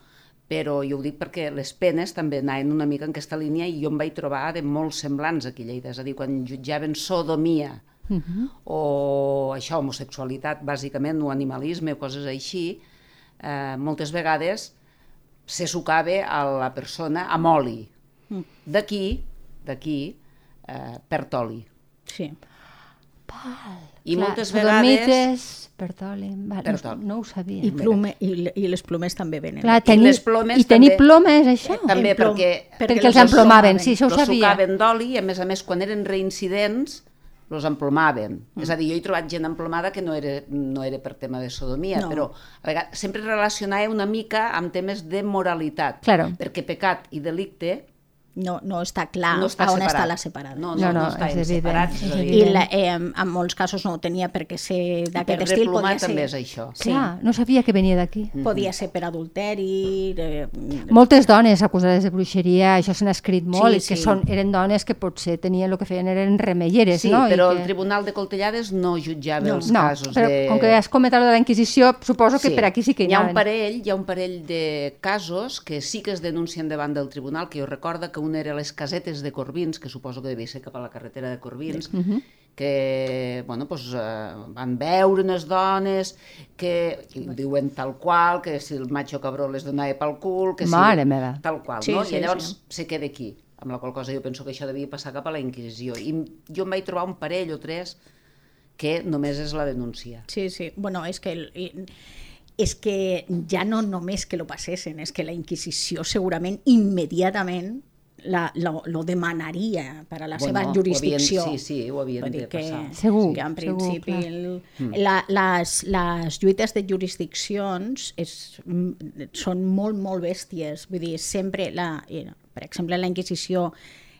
Però jo ho dic perquè les penes també anaven una mica en aquesta línia i jo em vaig trobar de molt semblants aquí a Lleida, és a dir, quan jutjaven sodomia uh -huh. o això, homosexualitat, bàsicament, o animalisme, o coses així, eh, moltes vegades se sucava a la persona amb oli. D'aquí, d'aquí, eh, perd oli.
Sí.
I
Clar,
moltes vegades...
Bertoli, vale,
Perd
no, no ho sabia.
I, plume, i, I les plomes també venen.
Clar,
I
tenir,
les plomes
I tenir
també-
plomes, això?
Eh, també
En plom-
perquè,
perquè
los
els emplomaven, sí, això ho
los
sabia.
sucaven d'oli i, a més a més, quan eren reincidents, los emplomaven. Mm. És a dir, jo he trobat gent emplomada que no era, no era per tema de sodomia,
No.
però a vegades, sempre relacionava una mica amb temes de moralitat.
Claro.
Perquè pecat i delicte
No, no està clar
no està
on
separat.
està la separada.
No,
No,
no,
no,
no, està
és
separats.
és.
I la, eh, en molts casos no tenia per què ser d'aquest
per
estil. Podia ser,
també és això.
Sí,
Clar, no sabia que venia d'aquí.
podia ser per adulteri... Eh,
Moltes dones acusades de bruixeria, això s'ha escrit molt,
Sí,
i que
sí.
són, eren dones que potser tenien el que feien eren remelleres,
Sí,
no? I
però
que...
el Tribunal de Coltellades no jutjava
No,
els
no,
casos
però
de...
com que has comentat de la Inquisició, suposo que per aquí sí que
hi ha
anaven.
un parell, hi ha un parell de casos que sí que es denuncien davant del tribunal, que jo recordo que un era les casetes de Corbins, que suposo que devia ser cap a la carretera de Corbins, que bueno, pues, eh, van veure unes dones que diuen tal qual, que si el macho cabró les donava pel cul, que si...
Mare meva.
Tal qual,
Sí,
no?
sí,
I llavors
sí.
se queda aquí, amb la qual cosa jo penso que això devia passar cap a la Inquisició. I jo em vaig trobar un parell o tres que només és la denúncia.
Sí, sí. Bueno, és que... El, és que ja no només que lo passessin, és que la Inquisició segurament immediatament la, lo, lo demanaria per a la
Bueno,
seva jurisdicció.
havien- sí, sí, ho havien
Vull
de
dir que,
passar.
Segur,
que en
segur,
principi
clar.
el,
Mm.
la, les, les lluites de jurisdiccions és, mm, són molt, molt bèsties. Vull dir, sempre, la, eh, per exemple, la Inquisició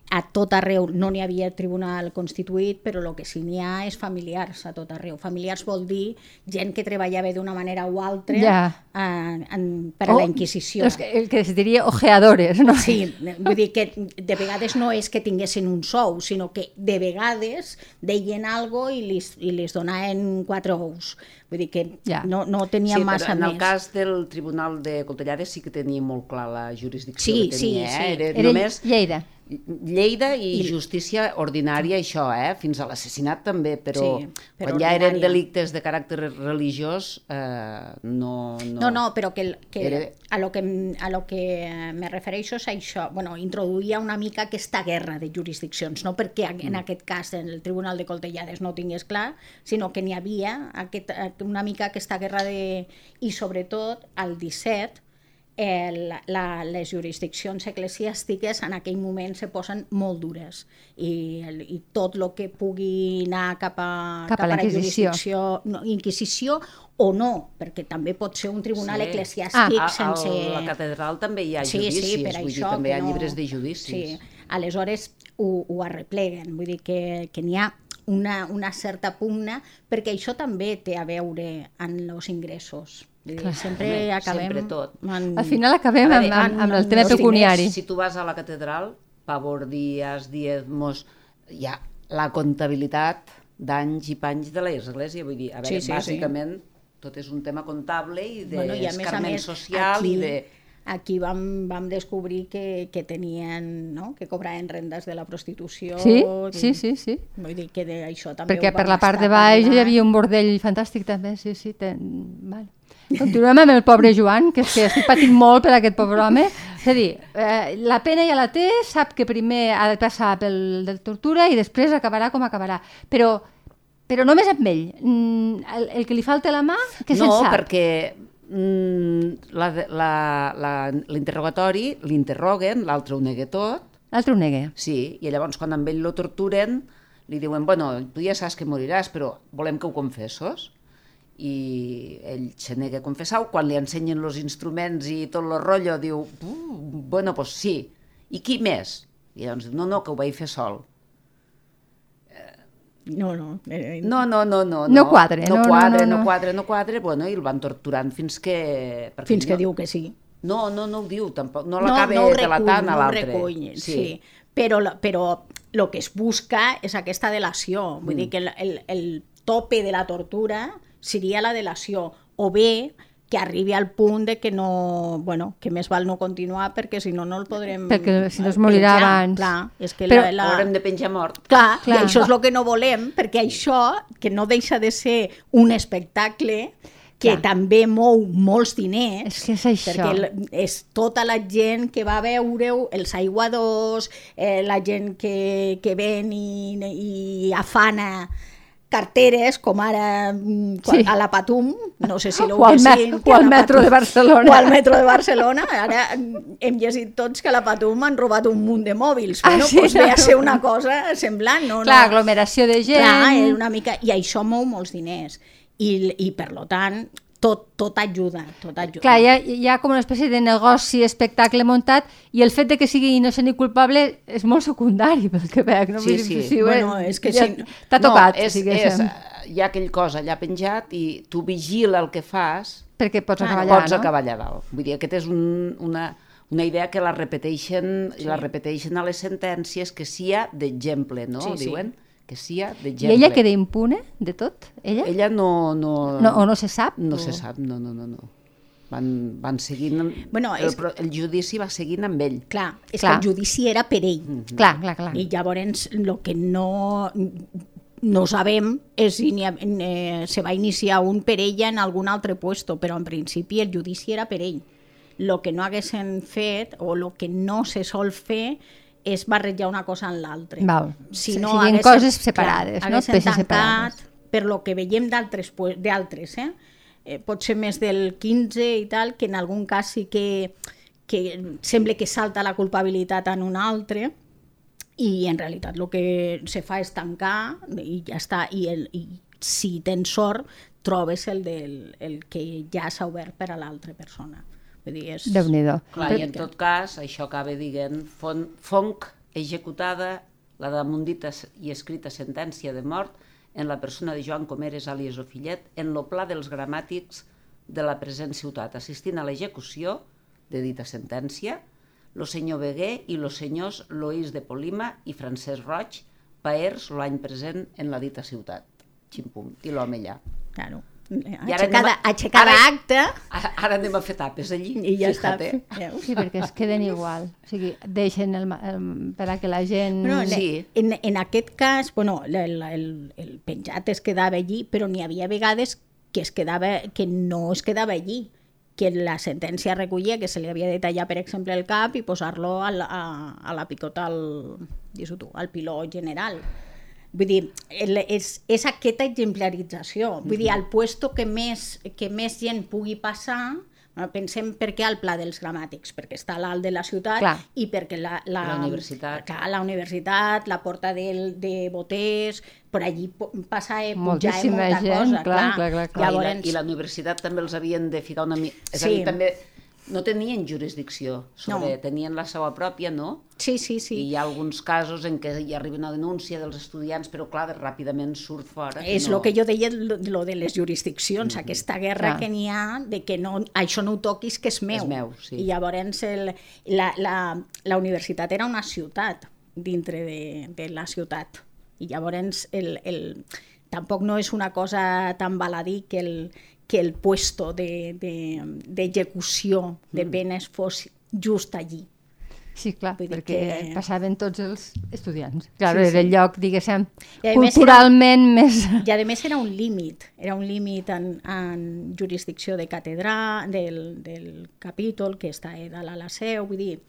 a tot arreu no n'hi havia tribunal constituït, però el que sí n'hi ha és familiars a tot arreu. Familiars vol dir gent que treballava d'una manera o altra
Ja.
eh, en, per a la Inquisició.
Que, el que es diria ojeadores, no?
Sí, vull dir que de vegades no és que tinguessin un sou, sinó que de vegades deien algo i li, i li donaven quatre ous. Vull dir que
Ja.
no, no tenia
sí,
massa
però en
més.
el cas del Tribunal de Coltellades sí que tenia molt clar la jurisdicció
Sí,
que
sí,
tenia.
sí.
Eh? Era,
Era
només
Lleida.
Lleida i, justícia ordinària, això, eh? fins a l'assassinat també, però,
Sí, però
quan ja eren
ordinària.
delictes de caràcter religiós, eh, no, no...
No, no, però que, que
Era-
a, lo que a lo que me refereixo és a això, bueno, introduïa una mica aquesta guerra de jurisdiccions, no perquè a-
Mm.
en aquest cas en el Tribunal de Coltellades no ho tingués clar, sinó que n'hi havia aquest, una mica aquesta guerra de... i sobretot al 17 el, la, les jurisdiccions eclesiàstiques en aquell moment se posen molt dures i, el, i tot el que pugui anar cap a,
Cap a la
jurisdicció, no, Inquisició o no, perquè també pot ser un tribunal
Sí.
eclesiàstic
A,
sense...
a la catedral també hi ha
sí,
judicis,
sí, per
vull dir,
això
també hi ha
no...
llibres de judicis.
Sí, aleshores ho, ho arrepleguen, vull dir que, que n'hi ha una, una certa pugna, perquè això també té a veure amb els ingressos. Dir, sempre
Home,
acabem...
sempre tot.
En...
Al final acabem
A
amb,
veure,
amb, amb el
amb
tema pecuniari.
Si tu vas a la catedral, pavor dies, diezmos, hi ha la comptabilitat d'anys i panys de l'església, vull dir, a veure,
Sí, sí, sí.
bàsicament tot és un tema comptable i d'escarment
més,
social
aquí,
i de...
Aquí vam, vam descobrir que, que tenien, no? que cobraven rendes de la prostitució.
Sí,
vull
sí,
dir-
sí, sí.
Vull dir que de això també
Perquè per la part de baix hi havia un bordell fantàstic també, sí, sí. Ten... Vale. Continuem amb el pobre Joan, que és que estic patint molt per aquest pobre home. És a dir, eh, la pena ja la té, sap que primer ha de passar pel de tortura i després acabarà com acabarà. Però, però només amb ell. Mm, El, el que li falta la mà,
no,
se'n sap?
perquè mm, la de- la- la- l'interrogatori l'interroguen, l'altre ho nega tot,
L'altre ho nega.
sí, i llavors quan amb ell lo torturen li diuen, bueno, tu ja saps que moriràs, però volem que ho confessos. I ell se nega a confessar-ho, quan li ensenyen els instruments i tot el rotllo, diu, "Uh, bueno, pues sí, i qui més? I llavors diu, no, no, que ho vaig fer sol.
No, no. eh,
No, no, no, no.
No quadre, no,
no,
no,
quadre,
no,
no,
no.
quadre, no quadre, bueno, i el van torturant fins que... perquè
Fins que
no,
diu que sí.
No, no, no ho diu, tampoc, no
no,
l'acaba
no ho
delatant a
no ho
l'altre.
recull, sí. sí. Però, però el que es busca és aquesta delació. Vull
Mm.
dir que el, el, el tope de la tortura seria la delació. O bé que arribi al punt de que no, bueno, que més val no continuar perquè si no no el podrem
Perquè si no es morirà
penjar.
abans.
Clar, és que
Però
la, la...
Haurem de penjar mort.
Clar,
Clar.
i això és el que no volem, perquè això, que no deixa de ser un espectacle que
Clar.
també mou molts diners,
És que és això.
perquè és tota la gent que va a veure-ho, els aiguadors, eh, la gent que, que ven i, i afana carteres, com ara mm,
Sí.
a la Patum, no sé si <laughs> l'heu llegit,
o al metro
Patum-
de Barcelona.
O al metro de Barcelona. Ara mm, hem llegit tots que a la Patum han robat un munt de mòbils.
Ah,
Bueno,
sí?
doncs ve a ser una cosa semblant, no?
Clar,
no.
aglomeració de gent...
Clar, és una mica... I això mou molts diners. I, i per lo tant, tot, tot ajuda, tot ajuda.
Clar, hi ha, hi ha com una espècie de negoci, espectacle muntat, i el fet de que sigui innocent i culpable és molt secundari, pel que veig. No?
Sí, sí.
ho
Bueno, és que
ja
si-
T'ha tocat,
no, és, és,
diguéssim,
hi ha aquell cosa allà penjat i tu vigila el que fas,
perquè pots acabar allà,
pots
no?
acabar allà dalt. Vull dir, aquest és un, una, una idea que la repeteixen, sí. la repeteixen a les sentències, que sia d'exemple, no?
Sí, sí.
Que sia
I
d'exemple.
ella queda impune de tot? Ella?
Ella no... no,
No, o no se sap?
No
o...
se sap, no, no, no. no. Van, van seguint...
Bueno,
el,
és-
pro- el judici va seguint amb ell.
Clar, és
Clar.
que el judici era per ell.
Mm.
Clar, clar, clar.
I llavors el que no, no sabem és si ni, eh, se va iniciar un per ella en algun altre puesto, però en principi el judici era per ell. El que no haguessin fet o el que no se sol fer és barrejar una cosa en l'altra. Si no,
siguin
haguessin-
coses separades,
clar,
no? Peces
tancat,
separades.
per lo que veiem d'altres, pu- d'altres, eh? eh? Pot ser més del 15 i tal, que en algun cas sí que, que sembla que salta la culpabilitat en un altre, i en realitat el que se fa és tancar i ja està, i, el, i si tens sort trobes el, del, el que ja s'ha obert per a l'altra persona. Vull dir, és...
Déu-n'hi-do.
Clar, i en tot cas, això acaba dient fon, fonc executada la damundita i escrita sentència de mort en la persona de Joan Comeres alias Ofillet en lo pla dels gramàtics de la present ciutat, assistint a l'execució de dita sentència, lo senyor Beguer i los senyors Loís de Polima i Francesc Roig, paers l'any present en la dita ciutat. Ximpum, i l'home allà.
Claro. Aixecada, aixecada
ara,
acta
Ara, ara anem a fer tapes allí.
i ja està.
fíjate.
Sí, perquè es queden igual. O sigui, deixen el, el, per a que la gent...
Bueno, en,
Sí.
en, en aquest cas, bueno, el, el, el penjat es quedava allí, però n'hi havia vegades que, es quedava, que no es quedava allí que la sentència recollia que se li havia de tallar, per exemple, el cap i posar-lo a, la- a, a la picota, al, tu, al piló general. Vull dir, el, és, és aquesta exemplarització. Vull dir, al puesto que més, que més gent pugui passar, bueno, pensem per què al Pla dels Gramàtics, perquè està a l'alt de la ciutat
Clar.
i perquè la, la,
La universitat.
Clar, la universitat, la porta del, de boters, per allí passa eh,
Moltíssima
molta
gent,
cosa,
clar, clar, clar, clar.
Clar,
Llavors,
I, la, I la universitat també els havien de ficar una mica... És a
Sí.
dir, també no tenien jurisdicció sobre...
No.
Tenien la seva pròpia, no?
Sí, sí,
I
sí.
hi ha alguns casos en què hi arriba una denúncia dels estudiants, però clar, ràpidament surt fora.
És el
no.
que jo deia, lo, de les jurisdiccions, aquesta guerra
Clar.
que n'hi ha de que no, això no ho toquis, que és meu.
És meu, sí.
I llavors el, la, la, la universitat era una ciutat dintre de, de la ciutat. I llavors el, el, tampoc no és una cosa tan baladí que el, que el puesto d'execució de, d'execució de
Mm.
penes fos just allí.
Sí, clar,
Vull
perquè
que-
passaven tots els estudiants. Clar,
Sí,
sí, era el
sí.
lloc, diguéssim,
I a més
culturalment més...
I a més era un límit, era un límit en, en jurisdicció de catedrà, del, del capítol que està a dalt a la seu, vull dir...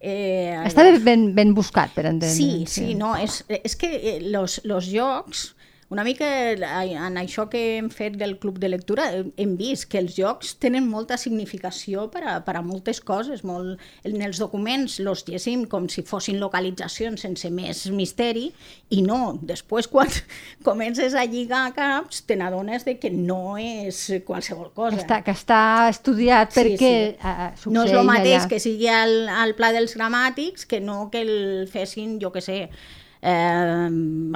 Eh,
Estava ben, ben buscat, per entendre.
Sí, sí, no, és, és que eh, los, los jocs, una mica eh, en això que hem fet del club de lectura, eh, hem vist que els jocs tenen molta significació per a, per a moltes coses. Molt, en els documents los llegim com si fossin localitzacions sense més misteri i no, després quan <laughs> comences a lligar caps te n'adones de que no és qualsevol cosa.
Que està, que està estudiat
Sí,
perquè
sí.
eh, succeeix
No és el mateix
allà.
que sigui al, al pla dels gramàtics que no que el fessin, jo que sé, eh,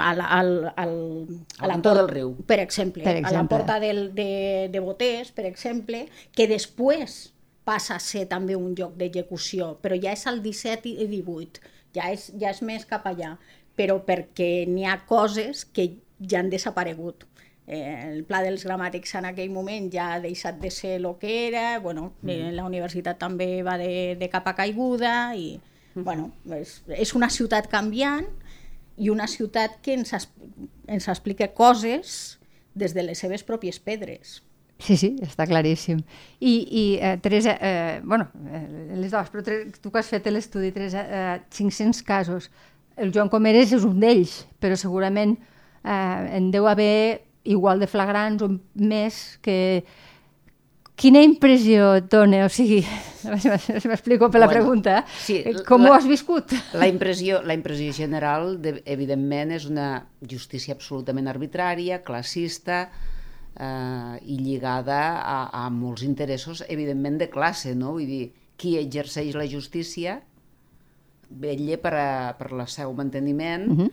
al, al, al,
A l'entorn del riu.
Per exemple,
Per
a la
exemple.
porta del, de, de Botés, per exemple, que després passa a ser també un lloc d'execució, però ja és al 17 i 18, ja és, ja és més cap allà, però perquè n'hi ha coses que ja han desaparegut. Eh, el pla dels gramàtics en aquell moment ja ha deixat de ser el que era, bueno, eh, la universitat també va de, de capa caiguda i, bueno, és, és una ciutat canviant i una ciutat que ens, ens explica coses des de les seves pròpies pedres.
Sí, sí, està claríssim. I, i eh, Teresa, eh, bueno, eh, les dues, però tu que has fet l'estudi, Teresa, eh, 500 casos. El Joan Comeres és un d'ells, però segurament eh, en deu haver igual de flagrants o més que... Quina impressió et dona? O sigui, <laughs> m'explico per la
Bueno,
pregunta.
sí,
eh? Com
la-
ho has viscut?
La impressió, la impressió general, de, evidentment, és una justícia absolutament arbitrària, classista eh, i lligada a, a molts interessos, evidentment, de classe, no? Vull dir, qui exerceix la justícia vetlla per, a, per el seu manteniment
Mhm.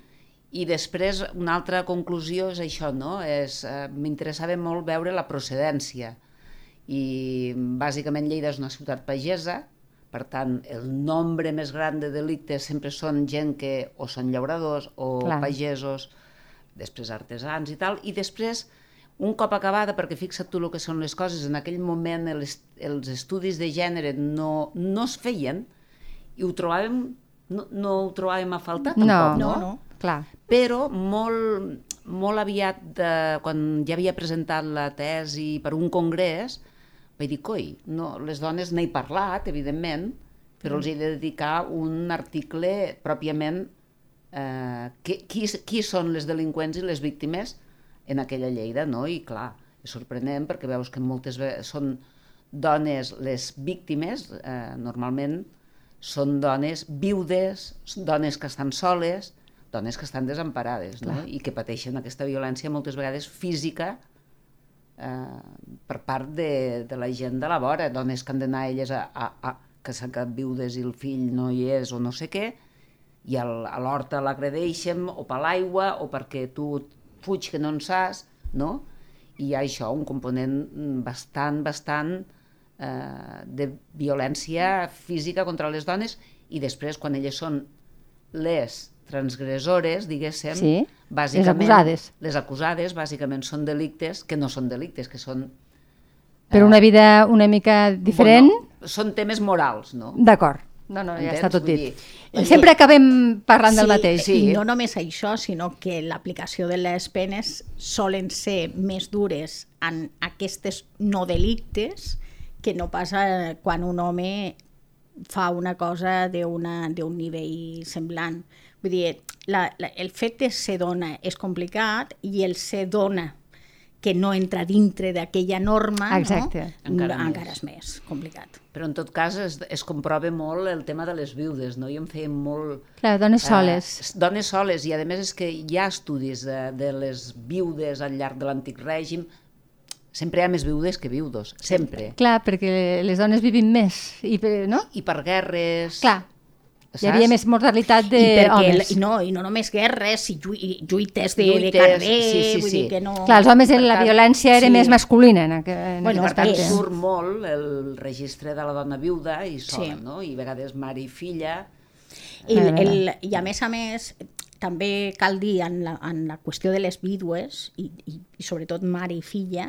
i després una altra conclusió és això, no? És, eh, M'interessava molt veure la procedència i bàsicament Lleida és una ciutat pagesa, per tant, el nombre més gran de delictes sempre són gent que o són llauradors o
Clar.
pagesos, després artesans i tal, i després, un cop acabada, perquè fixa't tu el que són les coses, en aquell moment els, els estudis de gènere no, no es feien i ho trobàvem, no, no ho trobàvem a faltar
No,
tampoc,
no,
no?
no.
Clar.
però molt, molt aviat, de, quan ja havia presentat la tesi per un congrés, vaig dir, coi, no, les dones n'he parlat, evidentment, però els he de dedicar un article pròpiament eh, qui, qui, qui són les delinqüents i les víctimes en aquella Lleida, no? I clar, és sorprenent perquè veus que moltes vegades són dones les víctimes, eh, normalment són dones viudes, dones que estan soles, dones que estan desemparades no? i que pateixen aquesta violència moltes vegades física per part de, de la gent de la vora, dones que han d'anar elles a, a, a, que s'han quedat viudes i el fill no hi és o no sé què, i al, a l'horta l'agredeixen o per l'aigua o perquè tu fuig que no en saps, no? I hi ha això, un component bastant, bastant eh, de violència física contra les dones i després quan elles són les transgressores, diguéssim,
Sí,
bàsicament...
les acusades.
Les acusades, bàsicament, són delictes que no són delictes, que són...
Per una vida una mica diferent,
Bueno, són temes morals, no?
d'acord. No, no, ja
Entens?
està tot dit.
dir,
Sempre acabem parlant del mateix.
sí.
I no només això, sinó que l'aplicació de les penes solen ser més dures en aquestes no delictes que no passa quan un home fa una cosa d'un nivell semblant. Vull dir, la, la, el fet de ser dona és complicat i el ser dona que no entra dintre d'aquella norma
Exacte.
no?
Encara més.
encara és més complicat.
Però en tot cas es, es comprova molt el tema de les viudes, no? Jo em feia molt...
Clar, dones soles.
Eh, dones soles, i a més és que hi ha estudis de, de les viudes al llarg de l'antic règim, sempre hi ha més viudes que viudos, sempre.
Clar, perquè les dones vivim més, i, per- no?
I per guerres...
Clar,
saps?
hi havia més mortalitat
I, perquè,
d'homes.
i no, I no només guerres, i lluites, lluites de,
Lluites,
de carrer,
sí, sí,
vull
sí.
dir que no...
Clar, els homes,
Per
la violència era
sí.
més masculina en, aqu en
Bueno,
aquest aspecte.
surt molt el registre de la dona viuda i sola,
Sí.
no? I a vegades mare i filla...
I,
veure.
el, I a més a més, també cal dir en la, en la qüestió de les vídues, i, i, i sobretot mare i filla,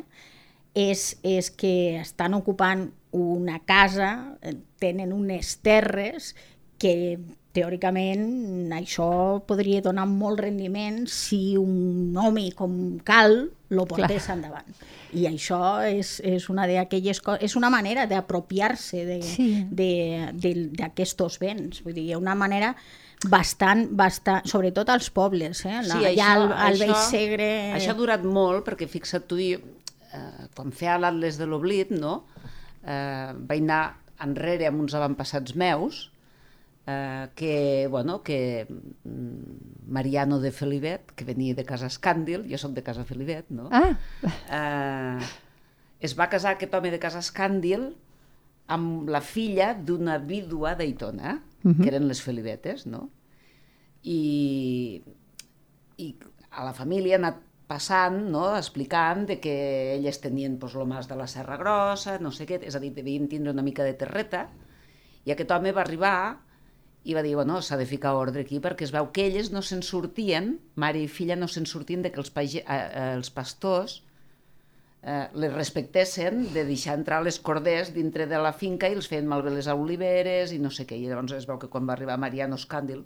és, és que estan ocupant una casa, eh, tenen unes terres que teòricament això podria donar molt rendiment si un home com cal lo portés Clar. endavant. I això és, és una d'aquelles coses, és una manera d'apropiar-se de,
Sí.
de- de- d'aquests béns. Vull dir, una manera bastant, bastant, sobretot als pobles, eh? La, ja al, al Vell Segre...
Això ha durat molt, perquè fixa't tu, jo, eh, quan feia l'Atles de l'Oblit, no? eh, vaig anar enrere amb uns avantpassats meus, eh, que, bueno, que mm, Mariano de Felibet, que venia de casa Escàndil, jo sóc de casa Felibet, no?
Ah,
eh, es va casar aquest home de casa Escàndil amb la filla d'una vídua d'Aitona, uh -huh. que eren les Felibetes, no? I, I a la família ha anat passant, no? explicant de que elles tenien pues, lo mas de la Serra Grossa, no sé què, és a dir, devien tindre una mica de terreta, i aquest home va arribar i va dir, bueno, s'ha de ficar ordre aquí perquè es veu que elles no se'n sortien, mare i filla no se'n sortien de que els, page, eh, eh, els pastors eh, les respectessin de deixar entrar les corders dintre de la finca i els feien malbé les oliveres i no sé què. I llavors es veu que quan va arribar Mariano Scàndil,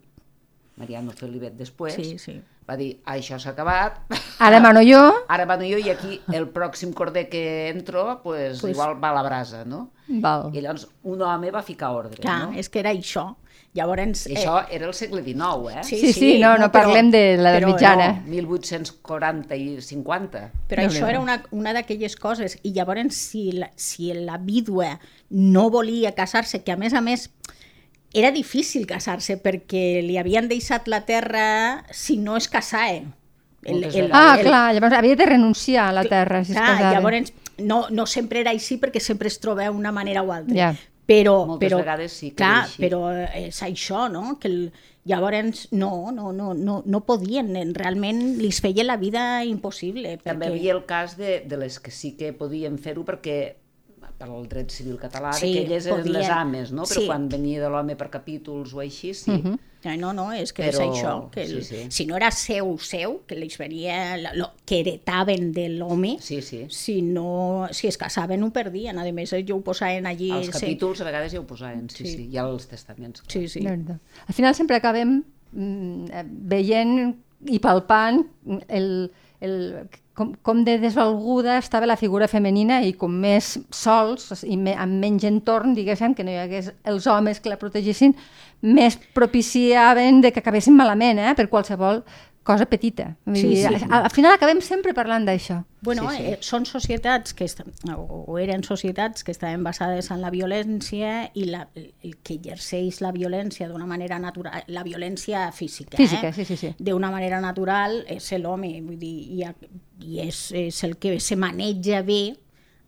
Mariano Felivet després,
Sí, sí.
va dir, això s'ha acabat,
ara mano jo. <laughs>
ara vano jo i aquí el pròxim corder que entro, pues,
Pues-
igual va a la brasa, no?
Val.
I llavors un home va ficar ordre,
Clar,
no?
és que era això. Llavors...
I això era el segle XIX, eh?
Sí, sí, no, no parlem de l'edat
però-
mitjana.
No, 1840 i 50.
Però
Déu
això
n'hi
era una, una d'aquelles coses, i llavors si la, si la vídua no volia casar-se, que a més a més era difícil casar-se perquè li havien deixat la terra si no es casava.
Moltes
Ah,
El-
clar, llavors havia de renunciar a la terra si es
Clar,
casava.
llavors no, no sempre era així perquè sempre es troba una manera o altra.
Ja.
Però,
Moltes
però,
vegades sí que
clar,
era així.
però és això, no? Que el, llavors no, no, no, no, no podien, realment li feia la vida impossible.
També
perquè-
hi havia el cas de, de les que sí que podien fer-ho perquè per al dret civil català,
Sí,
sí, que elles eren
podien.
les ames, no? Però
Sí.
quan venia de l'home per capítols o així, sí. Uh -huh.
Ai, No, no, és que
Però-
és això, que el,
sí, sí.
si no era seu, seu, que les venia, la- lo, que heretaven de l'home,
Sí, sí.
si, no, si es casaven ho perdien, a més jo ho posaven allí...
Els
sí.
capítols a vegades ja ho posaven, sí,
Sí.
sí, i als testaments. clar.
Sí, sí.
Veritat. Al final sempre acabem mm, eh, veient i palpant el, el, com, com de desvalguda estava la figura femenina i com més sols i me, amb menys entorn, diguéssim, que no hi hagués els homes que la protegissin, més propiciaven de que acabessin malament, eh, per qualsevol cosa petita. Vull
Sí,
dir,
sí.
Al, al final acabem sempre parlant d'això.
Bueno,
Sí, sí.
Eh, són societats que estan, o, o eren societats que estaven basades en la violència i la, el que exerceix la violència d'una manera natural, la violència física,
Física,
eh?
sí, sí, sí.
d'una manera natural és l'home, vull dir, i, i és, és el que se maneja bé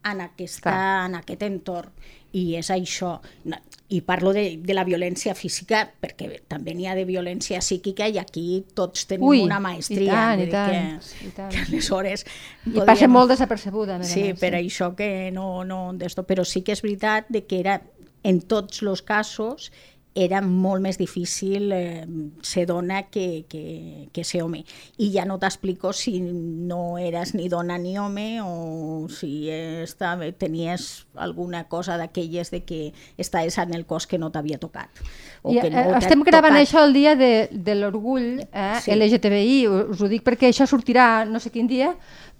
en, aquesta,
Clar.
en aquest entorn. I és això. I parlo de, de la violència física perquè també n'hi ha de violència psíquica i aquí tots tenim
Ui,
una
i
maestria.
tant,
vull
i tant,
que,
i tant.
que aleshores
I
podríem-
passa molt desapercebuda, més
Sí,
més,
per això que no, no però sí que és veritat de que era en tots els casos era molt més difícil eh, ser dona que, que, que ser home. I ja no t'explico si no eres ni dona ni home o si estava, tenies alguna cosa d'aquelles de que estaves en el cos que no t'havia tocat. O
I,
que no
eh, estem gravant
tocat.
això el dia de, de l'orgull eh,
Sí.
LGTBI, us ho dic perquè això sortirà no sé quin dia,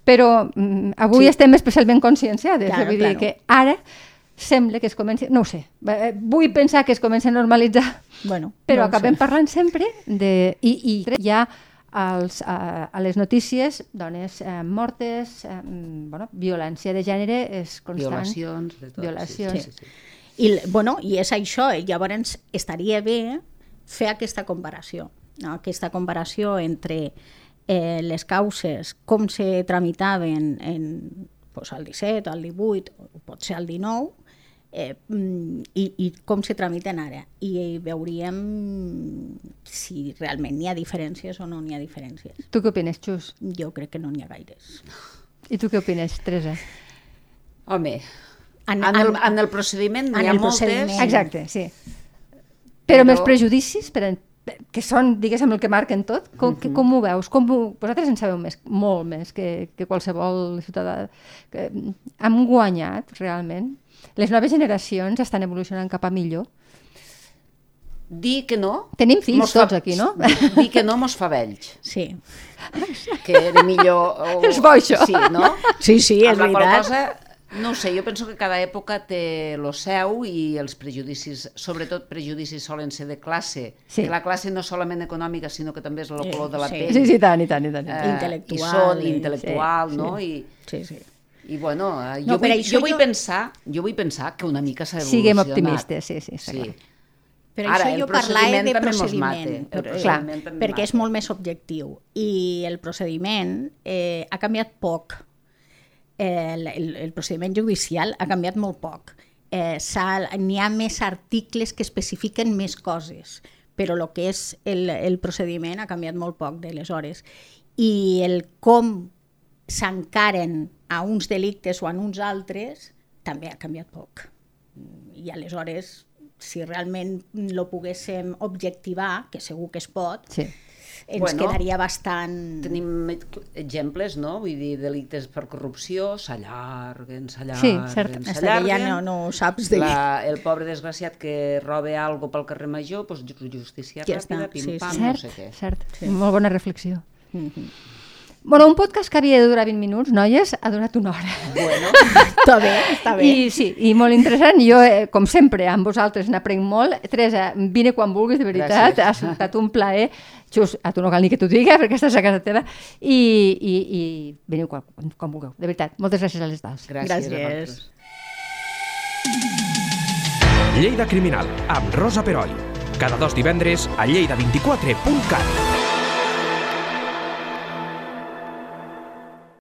però mm, avui
Sí.
estem especialment conscienciades,
Claro,
vull dir
claro.
que ara sembla que es comenci, no ho sé, eh, vull pensar que es comença a normalitzar,
Bueno,
però
no
acabem
sé.
parlant sempre de... I, i hi ha als, a, a les notícies dones eh, mortes, eh, mm, bueno, violència de gènere és constant.
Violacions, de tot.
Violacions.
Sí, sí, sí.
I, bueno, I és això, eh? llavors estaria bé fer aquesta comparació, no? aquesta comparació entre eh, les causes, com se tramitaven en, pues, al 17, al 18, o potser al 19, eh, mm, i, i com se tramiten ara. I veuríem si realment n'hi ha diferències o no n'hi ha diferències.
Tu què opines, Xus?
Jo crec que no n'hi ha gaires.
I tu què opines, Teresa?
Home,
En-
en, el,
en-
el procediment
en
n'hi ha moltes...
procediment.
Exacte, sí. Però, amb els
Però-
prejudicis, per, que són, diguéssim, el que marquen tot, com, que, com ho veus? Com ho, vosaltres en sabeu més, molt més que, que qualsevol ciutadà. Que, hem guanyat, realment. Les noves generacions estan evolucionant cap a millor.
Dir que no...
Tenim fills
mos fa-
tots aquí, no? <laughs>
Dir que no mos fa vells,
Sí,
que era millor... O... <laughs>
És bo, això.
Sí, no?
sí, sí és veritat.
cosa, no ho sé, jo penso que cada època té lo seu i els prejudicis, sobretot prejudicis solen ser de classe,
Sí.
que la classe no solament econòmica, sinó que també és el
Eh,
color de la
sí.
pell.
Sí, sí, tant, i tant, i tant. I tant.
eh,
Intel·lectual,
I són
i-
intel·lectual,
sí,
no? I,
Sí, sí.
i bueno, eh,
No,
jo,
per
vull,
això
jo vull
jo-
pensar, jo vull pensar que una mica s'ha evolucionat.
Siguem optimistes, sí, sí, està
sí.
clar.
Però
Ara,
això
el
jo parlava
procediment
de procediment,
el
però,
procediment també
perquè és molt més objectiu. I el procediment eh, ha canviat poc. Eh, el, el, procediment judicial ha canviat molt poc. Eh, N'hi ha més articles que especifiquen més coses, però el que és el, el procediment ha canviat molt poc de les hores. I el com s'encaren a uns delictes o a uns altres també ha canviat poc. I aleshores, si realment lo poguéssim objectivar, que segur que es pot,
Sí.
Ens
Bueno,
quedaria bastant...
Tenim exemples, no? Vull dir, delictes per corrupció, s'allarguen, s'allarguen,
Sí, cert.
S'allarguen.
ja no, no saps de...
La, el pobre desgraciat que roba algo pel carrer major, doncs justícia
Ja
ràpida,
està,
pim
sí, sí.
no
Cert,
sé què.
cert.
Sí.
Molt bona reflexió.
Mhm.
Bueno, un podcast que havia de durar 20 minuts, noies, ha durat una hora.
Bueno, <laughs>
Està bé, està bé.
I sí, i molt interessant. Jo, eh, com sempre, amb vosaltres n'aprenc molt. Teresa, vine quan vulguis, de veritat.
Gràcies.
Ha estat un plaer. Xus, a tu no cal ni que t'ho digui, perquè estàs a casa teva. I, i, i veniu quan, quan, quan vulgueu. De veritat, moltes gràcies a les dues.
gràcies.
Gràcies.
a vosaltres.
Lleida Criminal, amb Rosa Peroi. Cada dos divendres a lleida24.cat.